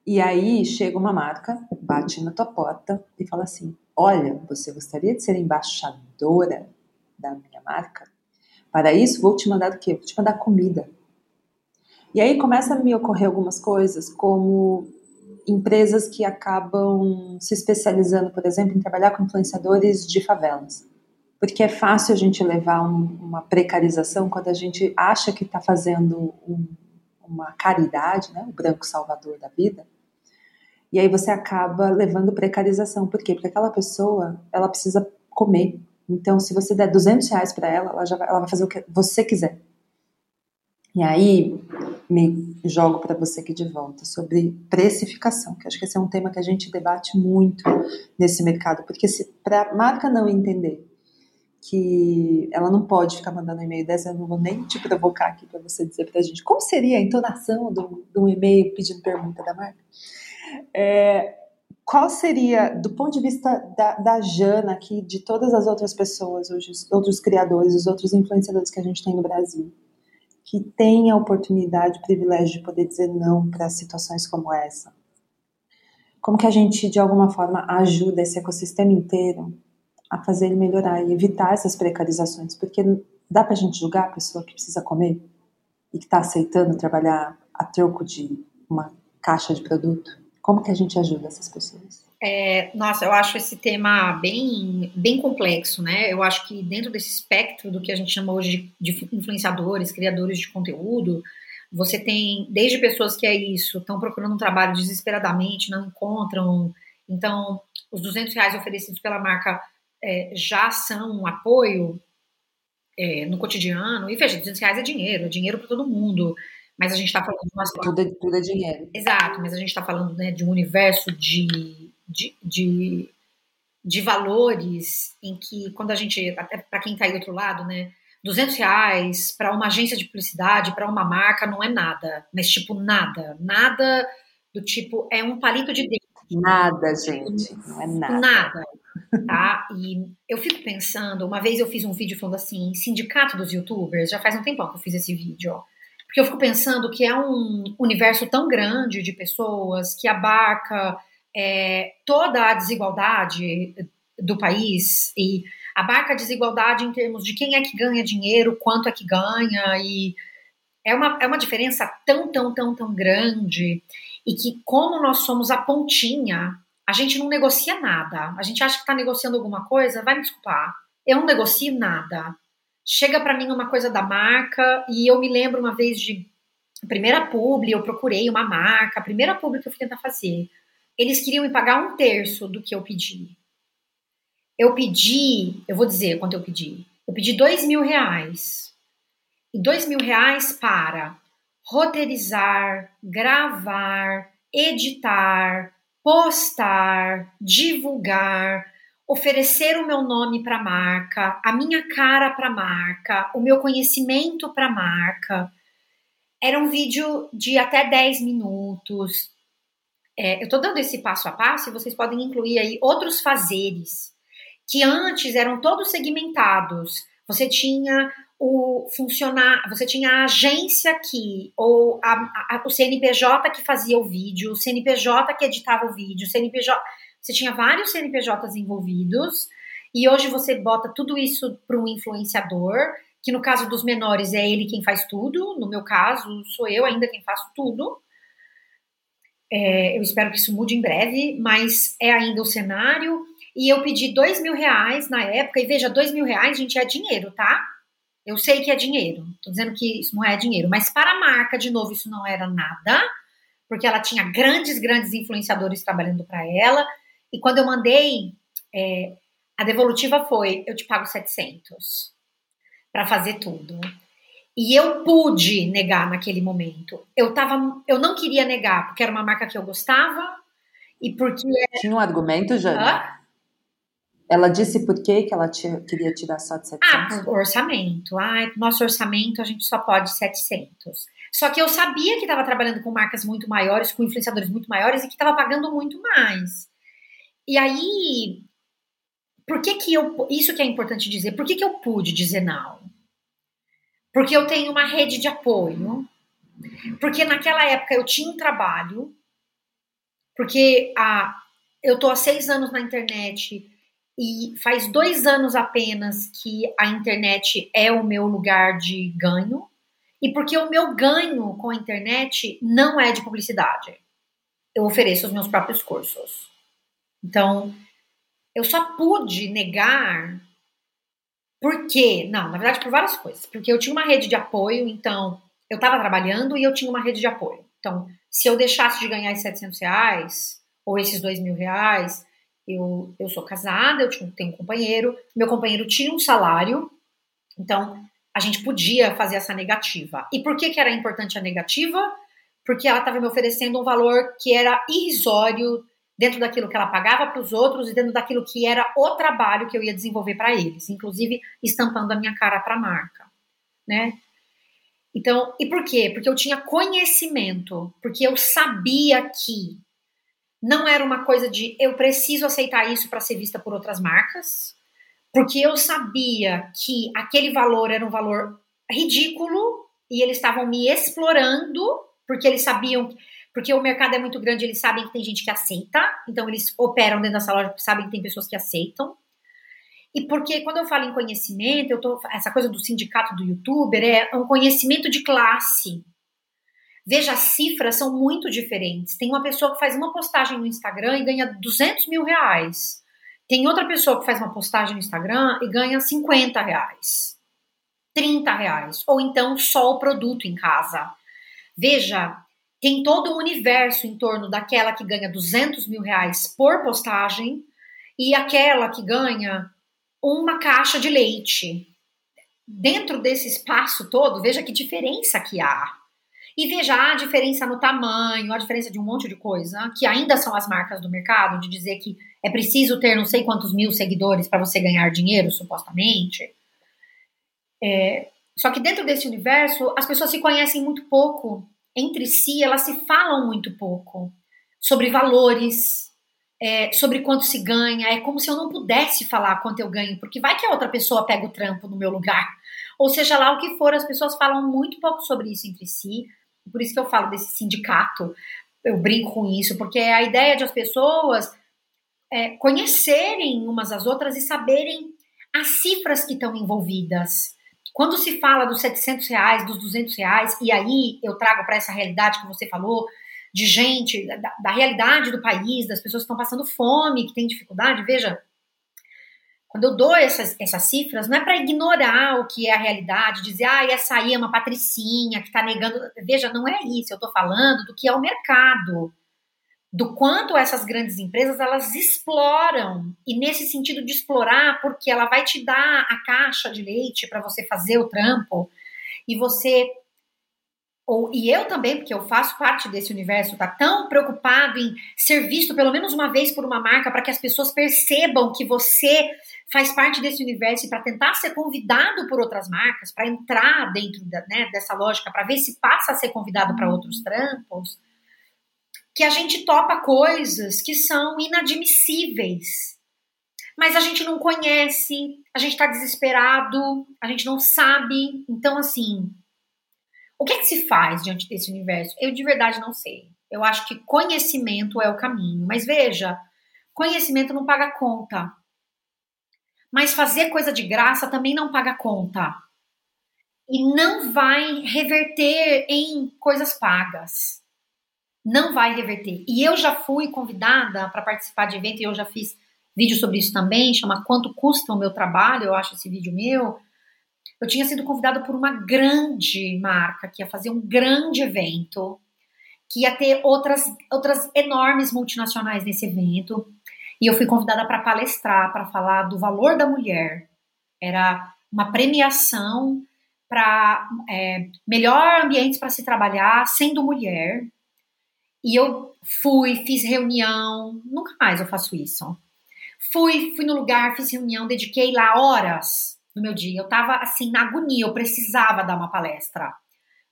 E aí chega uma marca, bate na tua porta e fala assim: Olha, você gostaria de ser embaixadora da minha marca, para isso vou te mandar o quê? Vou te mandar comida. E aí começa a me ocorrer algumas coisas, como empresas que acabam se especializando, por exemplo, em trabalhar com influenciadores de favelas. Porque é fácil a gente levar um, uma precarização quando a gente acha que está fazendo um, uma caridade, né, o branco salvador da vida, e aí você acaba levando precarização. Por quê? Porque aquela pessoa, ela precisa comer, então, se você der 200 reais para ela, ela, já vai, ela vai fazer o que você quiser. E aí, me jogo para você aqui de volta sobre precificação, que acho que esse é um tema que a gente debate muito nesse mercado, porque para a marca não entender que ela não pode ficar mandando e-mail dessa, eu não vou nem te provocar aqui para você dizer para a gente como seria a entonação de um e-mail pedindo pergunta da marca. É, qual seria, do ponto de vista da, da Jana aqui, de todas as outras pessoas, os outros criadores, os outros influenciadores que a gente tem no Brasil, que tem a oportunidade, o privilégio de poder dizer não para situações como essa? Como que a gente, de alguma forma, ajuda esse ecossistema inteiro a fazer ele melhorar e evitar essas precarizações? Porque dá para a gente julgar a pessoa que precisa comer e que está aceitando trabalhar a troco de uma caixa de produto? Como que a gente ajuda essas pessoas? É, nossa, eu acho esse tema bem, bem complexo, né? Eu acho que dentro desse espectro do que a gente chama hoje de, de influenciadores, criadores de conteúdo, você tem desde pessoas que é isso, estão procurando um trabalho desesperadamente, não encontram. Então, os 200 reais oferecidos pela marca é, já são um apoio é, no cotidiano. E veja, 200 reais é dinheiro, é dinheiro para todo mundo. Mas a gente está falando de uma tudo, é, tudo é dinheiro. Exato, mas a gente está falando né, de um universo de, de, de, de, valores em que, quando a gente, até para quem está aí do outro lado, né, 200 reais para uma agência de publicidade, para uma marca, não é nada. Mas, tipo, nada. Nada do tipo, é um palito de dente. Nada, gente. Não é nada. Nada. Tá? E eu fico pensando, uma vez eu fiz um vídeo falando assim, sindicato dos youtubers, já faz um tempão que eu fiz esse vídeo, ó. Porque eu fico pensando que é um universo tão grande de pessoas que abarca é, toda a desigualdade do país e abarca a desigualdade em termos de quem é que ganha dinheiro, quanto é que ganha, e é uma, é uma diferença tão, tão, tão, tão grande, e que como nós somos a pontinha, a gente não negocia nada. A gente acha que está negociando alguma coisa, vai me desculpar. Eu não negocio nada. Chega para mim uma coisa da marca, e eu me lembro uma vez de primeira publi, eu procurei uma marca, a primeira publi que eu fui tentar fazer. Eles queriam me pagar um terço do que eu pedi eu pedi, eu vou dizer quanto eu pedi. Eu pedi dois mil reais. E dois mil reais para roteirizar, gravar, editar, postar, divulgar, oferecer o meu nome para a marca, a minha cara para a marca, o meu conhecimento para a marca. Era um vídeo de até 10 minutos. É, eu estou dando esse passo a passo e vocês podem incluir aí outros fazeres que antes eram todos segmentados. Você tinha o funcionar, você tinha a agência aqui, ou a, a, o CNPJ que fazia o vídeo, o CNPJ que editava o vídeo, o CNPJ. Você tinha vários CNPJs envolvidos, e hoje você bota tudo isso para um influenciador, que no caso dos menores é ele quem faz tudo, no meu caso, sou eu ainda quem faço tudo. É, eu espero que isso mude em breve, mas é ainda o cenário. E eu pedi dois mil reais na época, e veja, dois mil reais, gente, é dinheiro, tá? Eu sei que é dinheiro, tô dizendo que isso não é dinheiro, mas para a marca, de novo, isso não era nada, porque ela tinha grandes, grandes influenciadores trabalhando para ela, e quando eu mandei, é, a devolutiva foi: eu te pago 700 para fazer tudo. E eu pude negar naquele momento. Eu tava, eu não queria negar, porque era uma marca que eu gostava e porque. Tinha um argumento, Jana? Ela disse por que ela te, queria tirar só de 700? Ah, orçamento. Ah, nosso orçamento a gente só pode 700. Só que eu sabia que estava trabalhando com marcas muito maiores, com influenciadores muito maiores e que estava pagando muito mais. E aí, por que que eu. Isso que é importante dizer. Por que que eu pude dizer não? Porque eu tenho uma rede de apoio. Porque naquela época eu tinha um trabalho. Porque a, eu estou há seis anos na internet e faz dois anos apenas que a internet é o meu lugar de ganho, e porque o meu ganho com a internet não é de publicidade. Eu ofereço os meus próprios cursos. Então, eu só pude negar porque, não, na verdade por várias coisas. Porque eu tinha uma rede de apoio, então eu estava trabalhando e eu tinha uma rede de apoio. Então, se eu deixasse de ganhar esses 700 reais ou esses 2 mil reais, eu, eu sou casada, eu tenho um companheiro, meu companheiro tinha um salário, então a gente podia fazer essa negativa. E por que, que era importante a negativa? Porque ela estava me oferecendo um valor que era irrisório dentro daquilo que ela pagava para os outros e dentro daquilo que era o trabalho que eu ia desenvolver para eles, inclusive estampando a minha cara para a marca, né? Então, e por quê? Porque eu tinha conhecimento, porque eu sabia que não era uma coisa de eu preciso aceitar isso para ser vista por outras marcas, porque eu sabia que aquele valor era um valor ridículo e eles estavam me explorando, porque eles sabiam, porque o mercado é muito grande, eles sabem que tem gente que aceita, então eles operam dentro dessa loja porque sabem que tem pessoas que aceitam. E porque quando eu falo em conhecimento, eu tô essa coisa do sindicato do youtuber é um conhecimento de classe. Veja, as cifras são muito diferentes. Tem uma pessoa que faz uma postagem no Instagram e ganha 200 mil reais. Tem outra pessoa que faz uma postagem no Instagram e ganha 50 reais, 30 reais, ou então só o produto em casa. Veja, tem todo um universo em torno daquela que ganha 200 mil reais por postagem e aquela que ganha uma caixa de leite. Dentro desse espaço todo, veja que diferença que há. E veja a diferença no tamanho, a diferença de um monte de coisa, que ainda são as marcas do mercado, de dizer que é preciso ter não sei quantos mil seguidores para você ganhar dinheiro, supostamente. É, só que dentro desse universo, as pessoas se conhecem muito pouco entre si, elas se falam muito pouco sobre valores, é, sobre quanto se ganha. É como se eu não pudesse falar quanto eu ganho, porque vai que a outra pessoa pega o trampo no meu lugar. Ou seja lá o que for, as pessoas falam muito pouco sobre isso entre si. Por isso que eu falo desse sindicato, eu brinco com isso, porque é a ideia de as pessoas é, conhecerem umas às outras e saberem as cifras que estão envolvidas. Quando se fala dos 700 reais, dos 200 reais, e aí eu trago para essa realidade que você falou, de gente, da, da, realidade do país, das pessoas que estão passando fome, que têm dificuldade, veja, quando eu dou essas, essas cifras, não é para ignorar o que é a realidade, dizer, ah, essa aí é uma patricinha que está negando. Veja, não é isso. Eu estou falando do que é o mercado, do quanto essas grandes empresas elas exploram. E nesse sentido de explorar, porque ela vai te dar a caixa de leite para você fazer o trampo, e você ou, e eu também, porque eu faço parte desse universo, tá tão preocupado em ser visto pelo menos uma vez por uma marca para que as pessoas percebam que você faz parte desse universo e para tentar ser convidado por outras marcas, para entrar dentro da, né, dessa lógica, para ver se passa a ser convidado para outros trampos, que a gente topa coisas que são inadmissíveis. Mas a gente não conhece, a gente está desesperado, a gente não sabe. Então, assim, o que, é que se faz diante desse universo? Eu de verdade não sei. Eu acho que conhecimento é o caminho. Mas veja, conhecimento não paga conta. Mas fazer coisa de graça também não paga conta. E não vai reverter em coisas pagas. Não vai reverter. E eu já fui convidada para participar de evento e eu já fiz vídeo sobre isso também, chama Quanto Custa o Meu Trabalho, eu acho esse vídeo meu eu tinha sido convidada por uma grande marca que ia fazer um grande evento, que ia ter outras, outras enormes multinacionais nesse evento. E eu fui convidada para palestrar, para falar do valor da mulher. Era uma premiação para é, melhor ambientes para se trabalhar sendo mulher. E eu fui, fiz reunião, nunca mais eu faço isso. Fui, fui no lugar, fiz reunião, dediquei lá horas no meu dia. Eu tava assim na agonia, eu precisava dar uma palestra.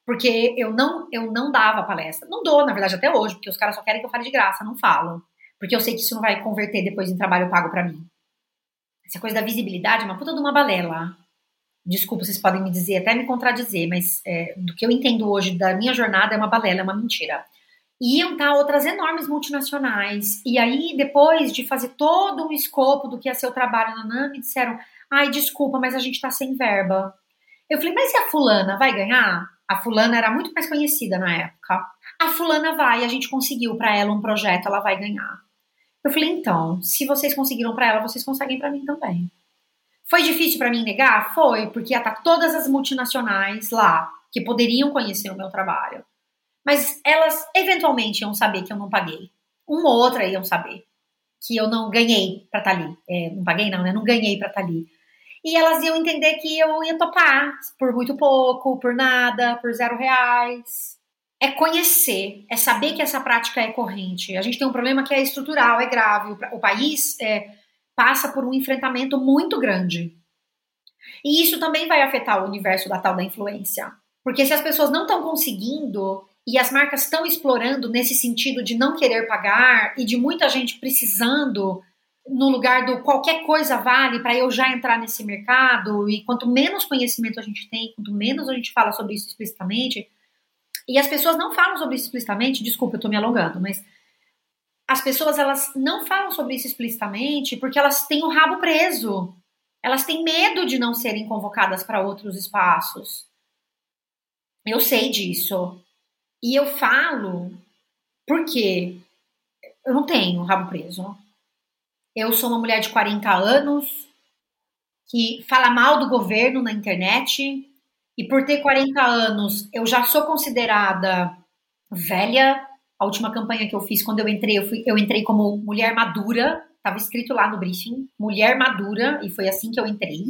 Porque eu não eu não dava palestra. Não dou, na verdade, até hoje, porque os caras só querem que eu fale de graça, não falo. Porque eu sei que isso não vai converter depois em trabalho pago para mim. Essa coisa da visibilidade é uma puta de uma balela. Desculpa, vocês podem me dizer, até me contradizer, mas é, do que eu entendo hoje da minha jornada é uma balela, é uma mentira. Iam estar outras enormes multinacionais. E aí, depois de fazer todo um escopo do que ia ser o trabalho na NAM, me disseram: Ai, desculpa, mas a gente tá sem verba. Eu falei, mas e a fulana vai ganhar? A fulana era muito mais conhecida na época. A fulana vai, a gente conseguiu para ela um projeto, ela vai ganhar. Eu falei, então, se vocês conseguiram para ela, vocês conseguem para mim também. Foi difícil para mim negar? Foi, porque ia estar tá todas as multinacionais lá que poderiam conhecer o meu trabalho. Mas elas eventualmente iam saber que eu não paguei. Uma ou outra iam saber que eu não ganhei para estar tá ali. É, não paguei, não, né? Não ganhei para estar tá ali e elas iam entender que eu ia topar por muito pouco, por nada, por zero reais. É conhecer, é saber que essa prática é corrente. A gente tem um problema que é estrutural, é grave. O, país é, passa por um enfrentamento muito grande. E isso também vai afetar o universo da tal da influência. Porque se as pessoas não estão conseguindo e as marcas estão explorando nesse sentido de não querer pagar e de muita gente precisando no lugar do qualquer coisa vale para eu já entrar nesse mercado, e quanto menos conhecimento a gente tem, quanto menos a gente fala sobre isso explicitamente, e as pessoas não falam sobre isso explicitamente, desculpa, eu tô me alongando, mas as pessoas elas não falam sobre isso explicitamente porque elas têm o rabo preso. Elas têm medo de não serem convocadas para outros espaços. Eu sei disso. E eu falo porque eu não tenho rabo preso. Eu sou uma mulher de 40 anos que fala mal do governo na internet. E por ter 40 anos, eu já sou considerada velha. A última campanha que eu fiz, quando eu entrei, eu, fui, eu entrei como mulher madura. Estava escrito lá no briefing, mulher madura, e foi assim que eu entrei.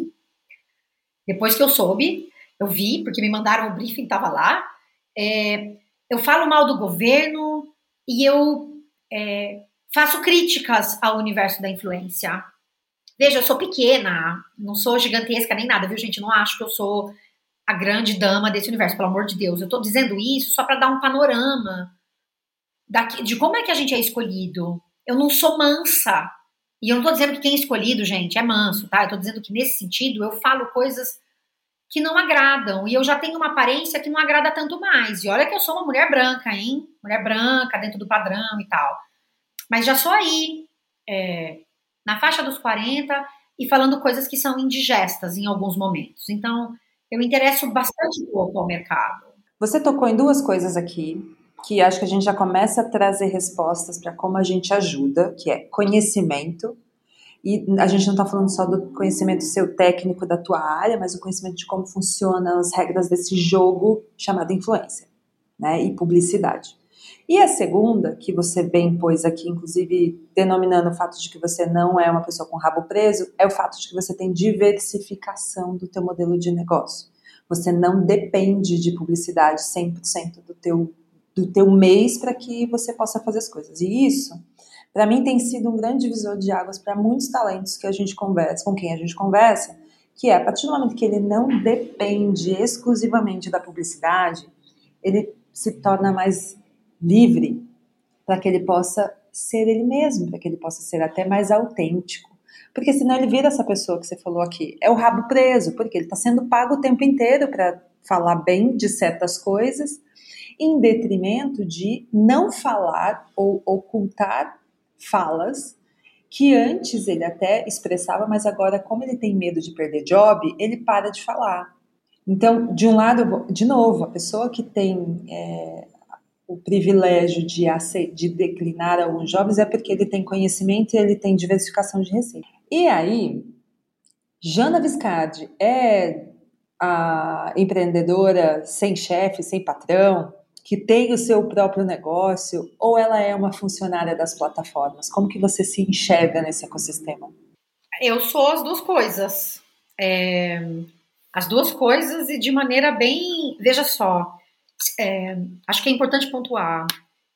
Depois que eu soube, eu vi, porque me mandaram o briefing, estava lá. É, eu falo mal do governo e eu é, faço críticas ao universo da influência. Veja, eu sou pequena, não sou gigantesca nem nada, viu, gente? Não acho que eu sou a grande dama desse universo, pelo amor de Deus. Eu tô dizendo isso só para dar um panorama daqui, de como é que a gente é escolhido. Eu não sou mansa. E eu não tô dizendo que quem é escolhido, gente, é manso, tá? Eu tô dizendo que nesse sentido eu falo coisas que não agradam. E eu já tenho uma aparência que não agrada tanto mais. E olha que eu sou uma mulher branca, hein? Mulher branca, dentro do padrão e tal. Mas já sou aí, é, na faixa dos 40 e falando coisas que são indigestas em alguns momentos. Então, eu interesso bastante pouco ao mercado. Você tocou em duas coisas aqui que acho que a gente já começa a trazer respostas para como a gente ajuda, que é conhecimento e a gente não está falando só do conhecimento seu técnico da tua área, mas o conhecimento de como funcionam as regras desse jogo chamado influência, né? E publicidade. E a segunda, que você bem pôs aqui, inclusive denominando o fato de que você não é uma pessoa com rabo preso, é o fato de que você tem diversificação do teu modelo de negócio. Você não depende de publicidade 100% do teu, do teu mês para que você possa fazer as coisas. E isso para mim tem sido um grande divisor de águas para muitos talentos que a gente conversa, com quem a gente conversa, que é a partir do momento que ele não depende exclusivamente da publicidade, ele se torna mais livre para que ele possa ser ele mesmo, para que ele possa ser até mais autêntico. Porque senão ele vira essa pessoa que você falou aqui. É o rabo preso, porque ele está sendo pago o tempo inteiro para falar bem de certas coisas, em detrimento de não falar ou ocultar falas que antes ele até expressava, mas agora, como ele tem medo de perder job, ele para de falar. Então, de um lado, de novo, a pessoa que tem é, o privilégio de, de declinar alguns jobs é porque ele tem conhecimento e ele tem diversificação de receita. E aí, Jana Viscardi é a empreendedora sem chefe, sem patrão, que tem o seu próprio negócio ou ela é uma funcionária das plataformas? Como que você se enxerga nesse ecossistema? Eu sou as duas coisas. É, as duas coisas e de maneira bem. Veja só, é, acho que é importante pontuar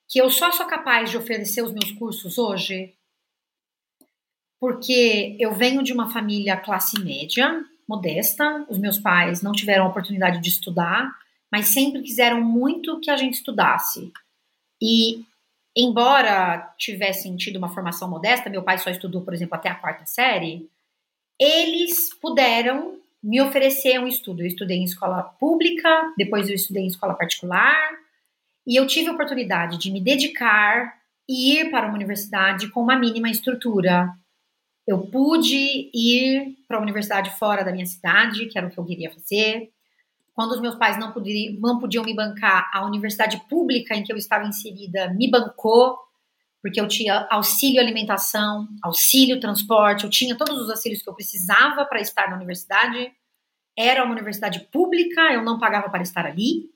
que eu só sou capaz de oferecer os meus cursos hoje porque eu venho de uma família classe média, modesta, os meus pais não tiveram a oportunidade de estudar, mas sempre quiseram muito que a gente estudasse. E, embora tivessem tido uma formação modesta, meu pai só estudou, por exemplo, até a quarta série, eles puderam me oferecer um estudo. Eu estudei em escola pública, depois eu estudei em escola particular, e eu tive a oportunidade de me dedicar e ir para uma universidade com uma mínima estrutura. Eu pude ir para uma universidade fora da minha cidade, que era o que eu queria fazer. Quando os meus pais não, podiam, não podiam me bancar, a universidade pública em que eu estava inserida me bancou, porque eu tinha auxílio alimentação, auxílio transporte, eu tinha todos os auxílios que eu precisava para estar na universidade. Era uma universidade pública, eu não pagava para estar ali.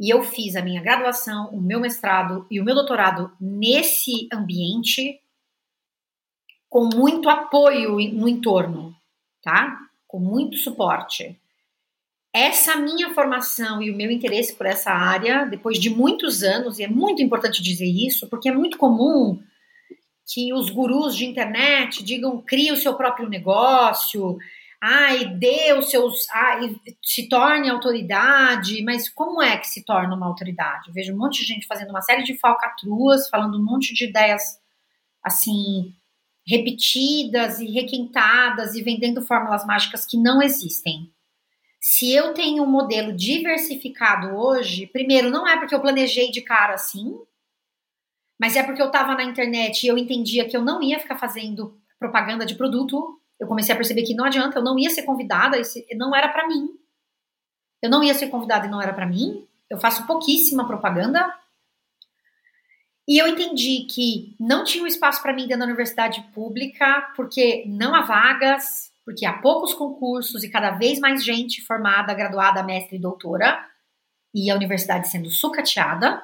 E eu fiz a minha graduação, o meu mestrado e o meu doutorado nesse ambiente, com muito apoio no entorno, tá? Com muito suporte essa minha formação e o meu interesse por essa área, depois de muitos anos, e é muito importante dizer isso, porque é muito comum que os gurus de internet digam crie o seu próprio negócio, ai, dê os seus. Ai, se torne autoridade, mas como é que se torna uma autoridade? Eu vejo um monte de gente fazendo uma série de falcatruas, falando um monte de ideias assim repetidas e requentadas e vendendo fórmulas mágicas que não existem. Se eu tenho um modelo diversificado hoje, primeiro, não é porque eu planejei de cara assim, mas é porque eu estava na internet e eu entendia que eu não ia ficar fazendo propaganda de produto. Eu comecei a perceber que não adianta, eu não ia ser convidada, não era para mim. Eu não ia ser convidada e não era para mim. eu faço pouquíssima propaganda. E eu entendi que não tinha um espaço para mim dentro da universidade pública, porque não há vagas, porque há poucos concursos e cada vez mais gente formada, graduada, mestre e doutora, e a universidade sendo sucateada.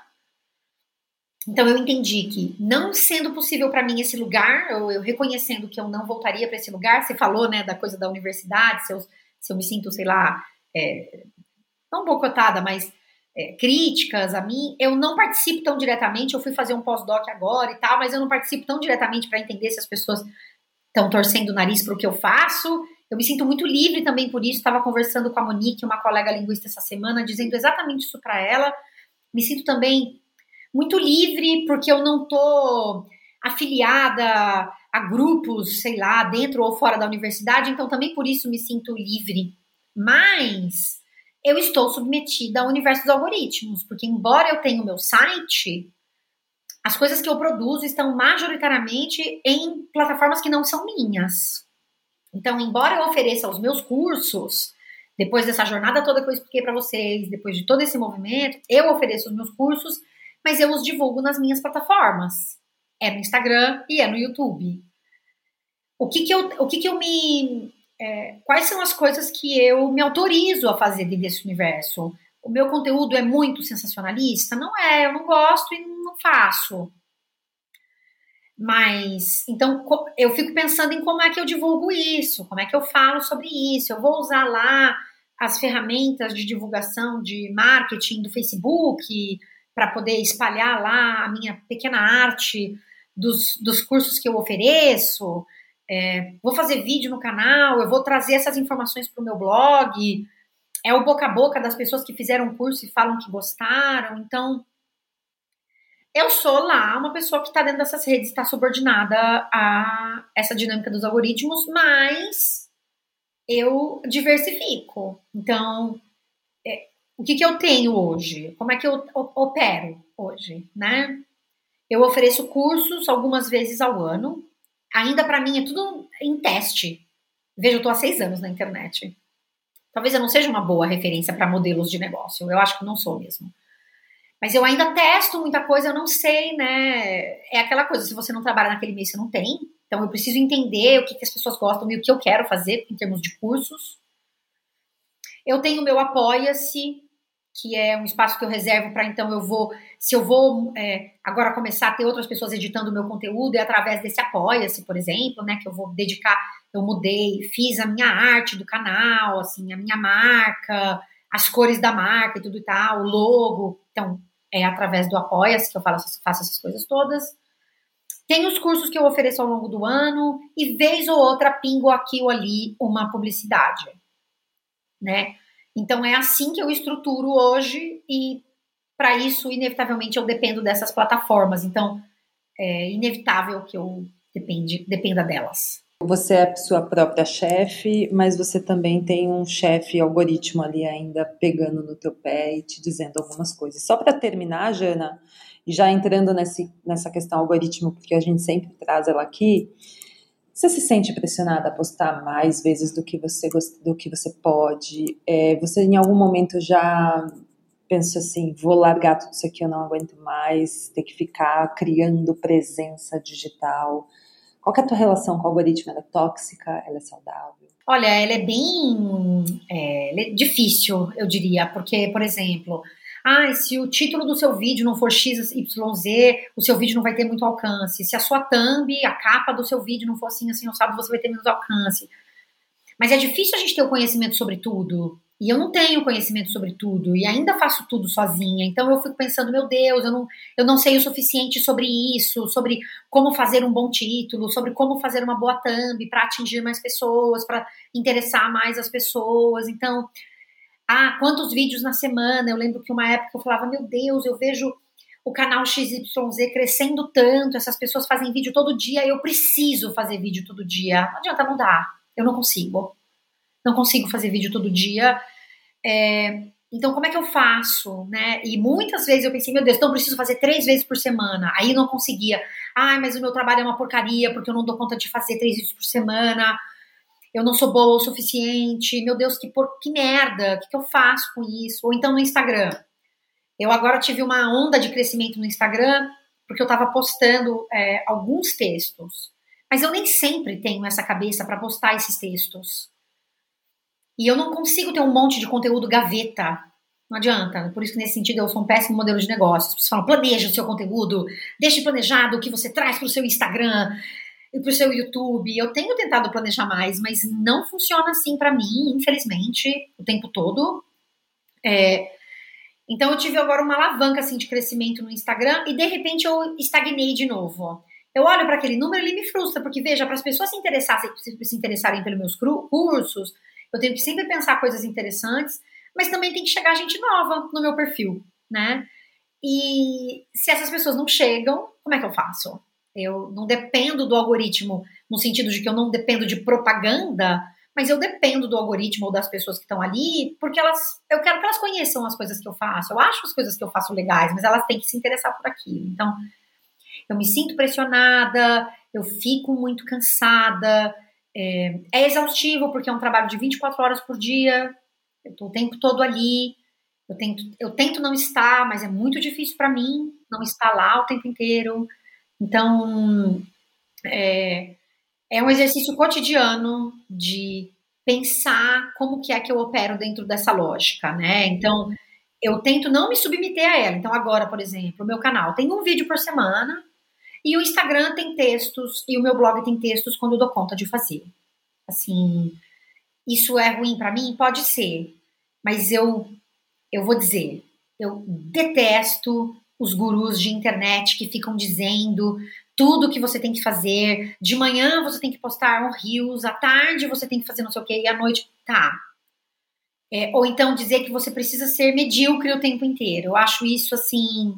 Então eu entendi que não sendo possível para mim esse lugar, eu, eu, reconhecendo que eu não voltaria para esse lugar, você falou, né, da coisa da universidade, se eu, se eu me sinto, sei lá, é, não boicotada, mas é, críticas a mim, eu não participo tão diretamente, eu fui fazer um pós-doc agora e tal, mas eu não participo tão diretamente para entender se as pessoas estão torcendo o nariz para o que eu faço. Eu me sinto muito livre também por isso. Estava conversando com a Monique, uma colega linguista, essa semana, dizendo exatamente isso para ela. Me sinto também muito livre porque eu não tô afiliada a grupos, sei lá, dentro ou fora da universidade, então também por isso me sinto livre. Mas eu estou submetida ao universo dos algoritmos, porque embora eu tenha o meu site, as coisas que eu produzo estão majoritariamente em plataformas que não são minhas. Então, embora eu ofereça os meus cursos, depois dessa jornada toda que eu expliquei para vocês, depois de todo esse movimento, eu ofereço os meus cursos, mas eu os divulgo nas minhas plataformas. É no Instagram e é no YouTube. O que que eu, o que que eu me é, quais são as coisas que eu me autorizo a fazer dentro desse universo? O meu conteúdo é muito sensacionalista? Não é, eu não gosto e não faço. Mas, então, eu fico pensando em como é que eu divulgo isso, como é que eu falo sobre isso. Eu vou usar lá as ferramentas de divulgação de marketing do Facebook para poder espalhar lá a minha pequena arte dos, dos cursos que eu ofereço. É, vou fazer vídeo no canal, eu vou trazer essas informações para o meu blog. É o boca a boca das pessoas que fizeram o curso e falam que gostaram. Então, eu sou lá uma pessoa que está dentro dessas redes, está subordinada a essa dinâmica dos algoritmos, mas eu diversifico. Então, é, o que, que eu tenho hoje? Como é que eu opero hoje, né? Eu ofereço cursos algumas vezes ao ano. Ainda para mim é tudo em teste. Veja, eu estou há seis anos na internet. Talvez eu não seja uma boa referência para modelos de negócio. Eu acho que não sou mesmo. Mas eu ainda testo muita coisa, eu não sei, né? É aquela coisa, se você não trabalha naquele mês, você não tem. Então eu preciso entender o que, que as pessoas gostam e o que eu quero fazer em termos de cursos. Eu tenho meu Apoia-se, que é um espaço que eu reservo para então eu vou, se eu vou é, agora começar a ter outras pessoas editando o meu conteúdo, é através desse Apoia-se, por exemplo, né? Que eu vou dedicar, eu mudei, fiz a minha arte do canal, assim, a minha marca, as cores da marca e tudo e tal, o logo. Então, é através do Apoia-se que eu faço, faço essas coisas todas. Tem os cursos que eu ofereço ao longo do ano e vez ou outra pingo aqui ou ali uma publicidade, né? Então é assim que eu estruturo hoje e para isso inevitavelmente eu dependo dessas plataformas. Então é inevitável que eu depende, dependa delas. Você é sua própria chefe, mas você também tem um chefe algoritmo ali ainda pegando no teu pé e te dizendo algumas coisas. Só para terminar, Jana, já entrando nesse, nessa questão algoritmo, porque a gente sempre traz ela aqui, você se sente pressionada a postar mais vezes do que você, do que você pode? É, você em algum momento já pensa assim, vou largar tudo isso aqui, eu não aguento mais, ter que ficar criando presença digital? Qual é a tua relação com o algoritmo? Ela é tóxica? Ela é saudável? Olha, ela é bem é, é difícil, eu diria, porque, por exemplo, ah, se o título do seu vídeo não for XYZ, o seu vídeo não vai ter muito alcance. Se a sua thumb, a capa do seu vídeo não for assim, assim, sabe, você vai ter menos alcance. Mas é difícil a gente ter o conhecimento sobre tudo. E eu não tenho conhecimento sobre tudo e ainda faço tudo sozinha. Então eu fico pensando, meu Deus, eu não, eu não sei o suficiente sobre isso, sobre como fazer um bom título, sobre como fazer uma boa thumb para atingir mais pessoas, para interessar mais as pessoas. Então, ah, quantos vídeos na semana? Eu lembro que uma época eu falava, meu Deus, eu vejo o canal XYZ crescendo tanto, essas pessoas fazem vídeo todo dia, eu preciso fazer vídeo todo dia. Não adianta, não dá. Eu não consigo não consigo fazer vídeo todo dia. É, então, como é que eu faço, né? E muitas vezes eu pensei, meu Deus, então eu preciso fazer três vezes por semana. Aí não conseguia. Ai, mas o meu trabalho é uma porcaria, porque eu não dou conta de fazer três vídeos por semana. Eu não sou boa o suficiente. Meu Deus, que, por... que merda. O que, que eu faço com isso? Ou então no Instagram. Eu agora tive uma onda de crescimento no Instagram porque eu estava postando é, alguns textos, mas eu nem sempre tenho essa cabeça para postar esses textos. E eu não consigo ter um monte de conteúdo gaveta. Não adianta. Por isso que, nesse sentido, eu sou um péssimo modelo de negócio. Pessoas falam, planeja o seu conteúdo, deixe planejado o que você traz para o seu Instagram para o seu YouTube. Eu tenho tentado planejar mais, mas não funciona assim para mim, infelizmente, o tempo todo. É, então eu tive agora uma alavanca assim de crescimento no Instagram e de repente eu estagnei de novo. Eu olho para aquele número e ele me frustra, porque veja, para as pessoas se interessarem, se interessarem pelos meus cursos, eu tenho que sempre pensar coisas interessantes, mas também tem que chegar gente nova no meu perfil, né? E se essas pessoas não chegam, como é que eu faço? Eu não dependo do algoritmo no sentido de que eu não dependo de propaganda, mas eu dependo do algoritmo ou das pessoas que estão ali, porque elas, eu quero que elas conheçam as coisas que eu faço. Eu acho as coisas que eu faço legais, mas elas têm que se interessar por aquilo. Então, eu me sinto pressionada, eu fico muito cansada, é, é exaustivo porque é um trabalho de 24 horas por dia, eu tô o tempo todo ali, eu tento, eu tento não estar, mas é muito difícil para mim não estar lá o tempo inteiro. Então, é, é um exercício cotidiano de pensar como que é que eu opero dentro dessa lógica, né? Então, eu tento não me submeter a ela. Então, agora, por exemplo, o meu canal tem um vídeo por semana e o Instagram tem textos e o meu blog tem textos quando eu dou conta de fazer. Assim, isso é ruim para mim? Pode ser, mas eu eu vou dizer, eu detesto os gurus de internet que ficam dizendo tudo que você tem que fazer. De manhã você tem que postar um rios, à tarde você tem que fazer não sei o que, e à noite, tá. É, ou então dizer que você precisa ser medíocre o tempo inteiro. Eu acho isso assim.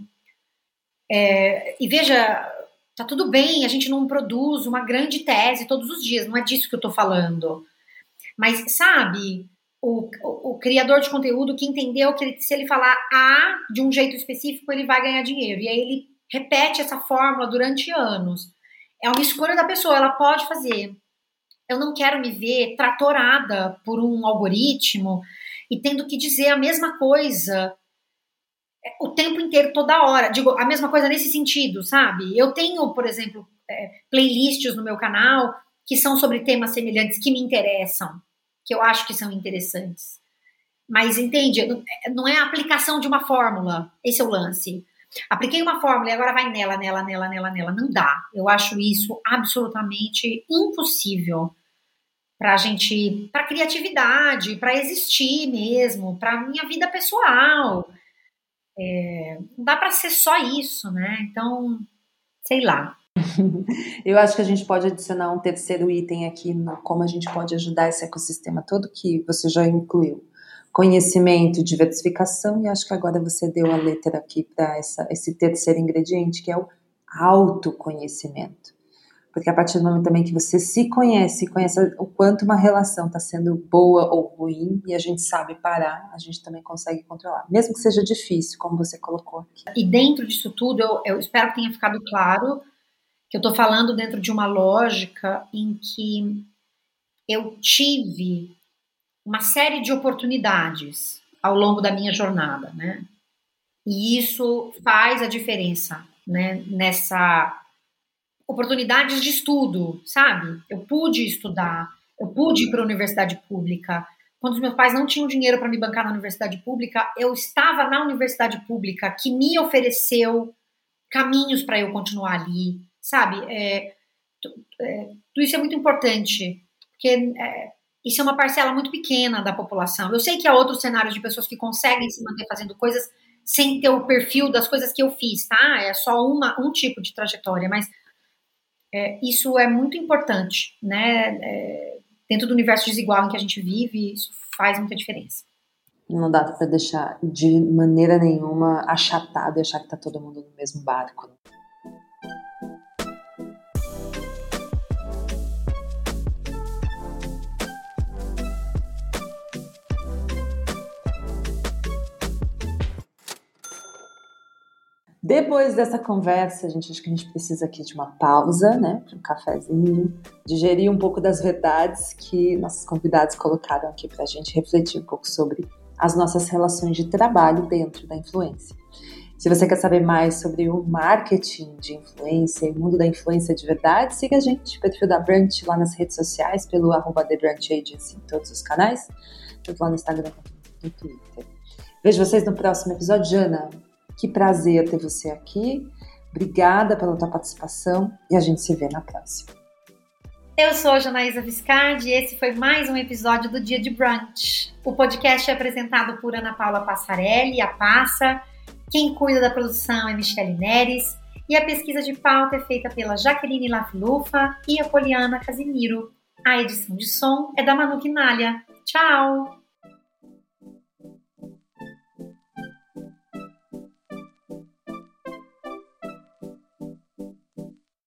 É, e veja, tá tudo bem, a gente não produz uma grande tese todos os dias, não é disso que eu tô falando. Mas, sabe, o, o, criador de conteúdo que entendeu que ele, se ele falar A de um jeito específico, ele vai ganhar dinheiro. E aí ele repete essa fórmula durante anos. É uma escolha da pessoa, ela pode fazer. Eu não quero me ver tratorada por um algoritmo e tendo que dizer a mesma coisa o tempo inteiro, toda hora. Digo, a mesma coisa nesse sentido, sabe? Eu tenho, por exemplo, é, playlists no meu canal que são sobre temas semelhantes que me interessam, que eu acho que são interessantes. Mas entende, não é a aplicação de uma fórmula, esse é o lance. Apliquei uma fórmula e agora vai nela, nela, nela, nela, nela. Não dá. Eu acho isso absolutamente impossível para a gente, para criatividade, para existir mesmo, para minha vida pessoal. É, não dá para ser só isso, né? Então, sei lá. Eu acho que a gente pode adicionar um terceiro item aqui no como a gente pode ajudar esse ecossistema todo que você já incluiu conhecimento, diversificação, e acho que agora você deu a letra aqui para esse terceiro ingrediente, que é o autoconhecimento. Porque a partir do momento também que você se conhece, conhece o quanto uma relação está sendo boa ou ruim, e a gente sabe parar, a gente também consegue controlar. Mesmo que seja difícil, como você colocou aqui. E dentro disso tudo, eu, eu espero que tenha ficado claro que eu estou falando dentro de uma lógica em que eu tive uma série de oportunidades ao longo da minha jornada, né? E isso faz a diferença, né? Nessa oportunidades de estudo, sabe? Eu pude estudar, eu pude ir para a universidade pública. Quando os meus pais não tinham dinheiro para me bancar na universidade pública, eu estava na universidade pública que me ofereceu caminhos para eu continuar ali, sabe? É, é, tudo isso é muito importante, porque é, isso é uma parcela muito pequena da população. Eu sei que há outros cenários de pessoas que conseguem se manter fazendo coisas sem ter o perfil das coisas que eu fiz, tá? É só uma, um tipo de trajetória, mas é, isso é muito importante, né? É, dentro do universo desigual em que a gente vive, isso faz muita diferença. Não dá para deixar de maneira nenhuma achatado e achar que tá todo mundo no mesmo barco. Depois dessa conversa, gente acho que a gente precisa aqui de uma pausa, né, um cafezinho, digerir um pouco das verdades que nossos convidados colocaram aqui para a gente refletir um pouco sobre as nossas relações de trabalho dentro da influência. Se você quer saber mais sobre o marketing de influência e o mundo da influência de verdade, siga a gente, o perfil da Brunch lá nas redes sociais, pelo arroba em todos os canais, tanto lá no Instagram quanto no Twitter. Vejo vocês no próximo episódio. Jana, que prazer ter você aqui. Obrigada pela tua participação e a gente se vê na próxima. Eu sou a Janaísa Viscardi e esse foi mais um episódio do Dia de Brunch. O podcast é apresentado por Ana Paula Passarelli, a Passa, quem cuida da produção é Michele Neres e a pesquisa de pauta é feita pela Jaqueline Lafilufa e a Poliana Casimiro. A edição de som é da Manu Quinalha. Tchau!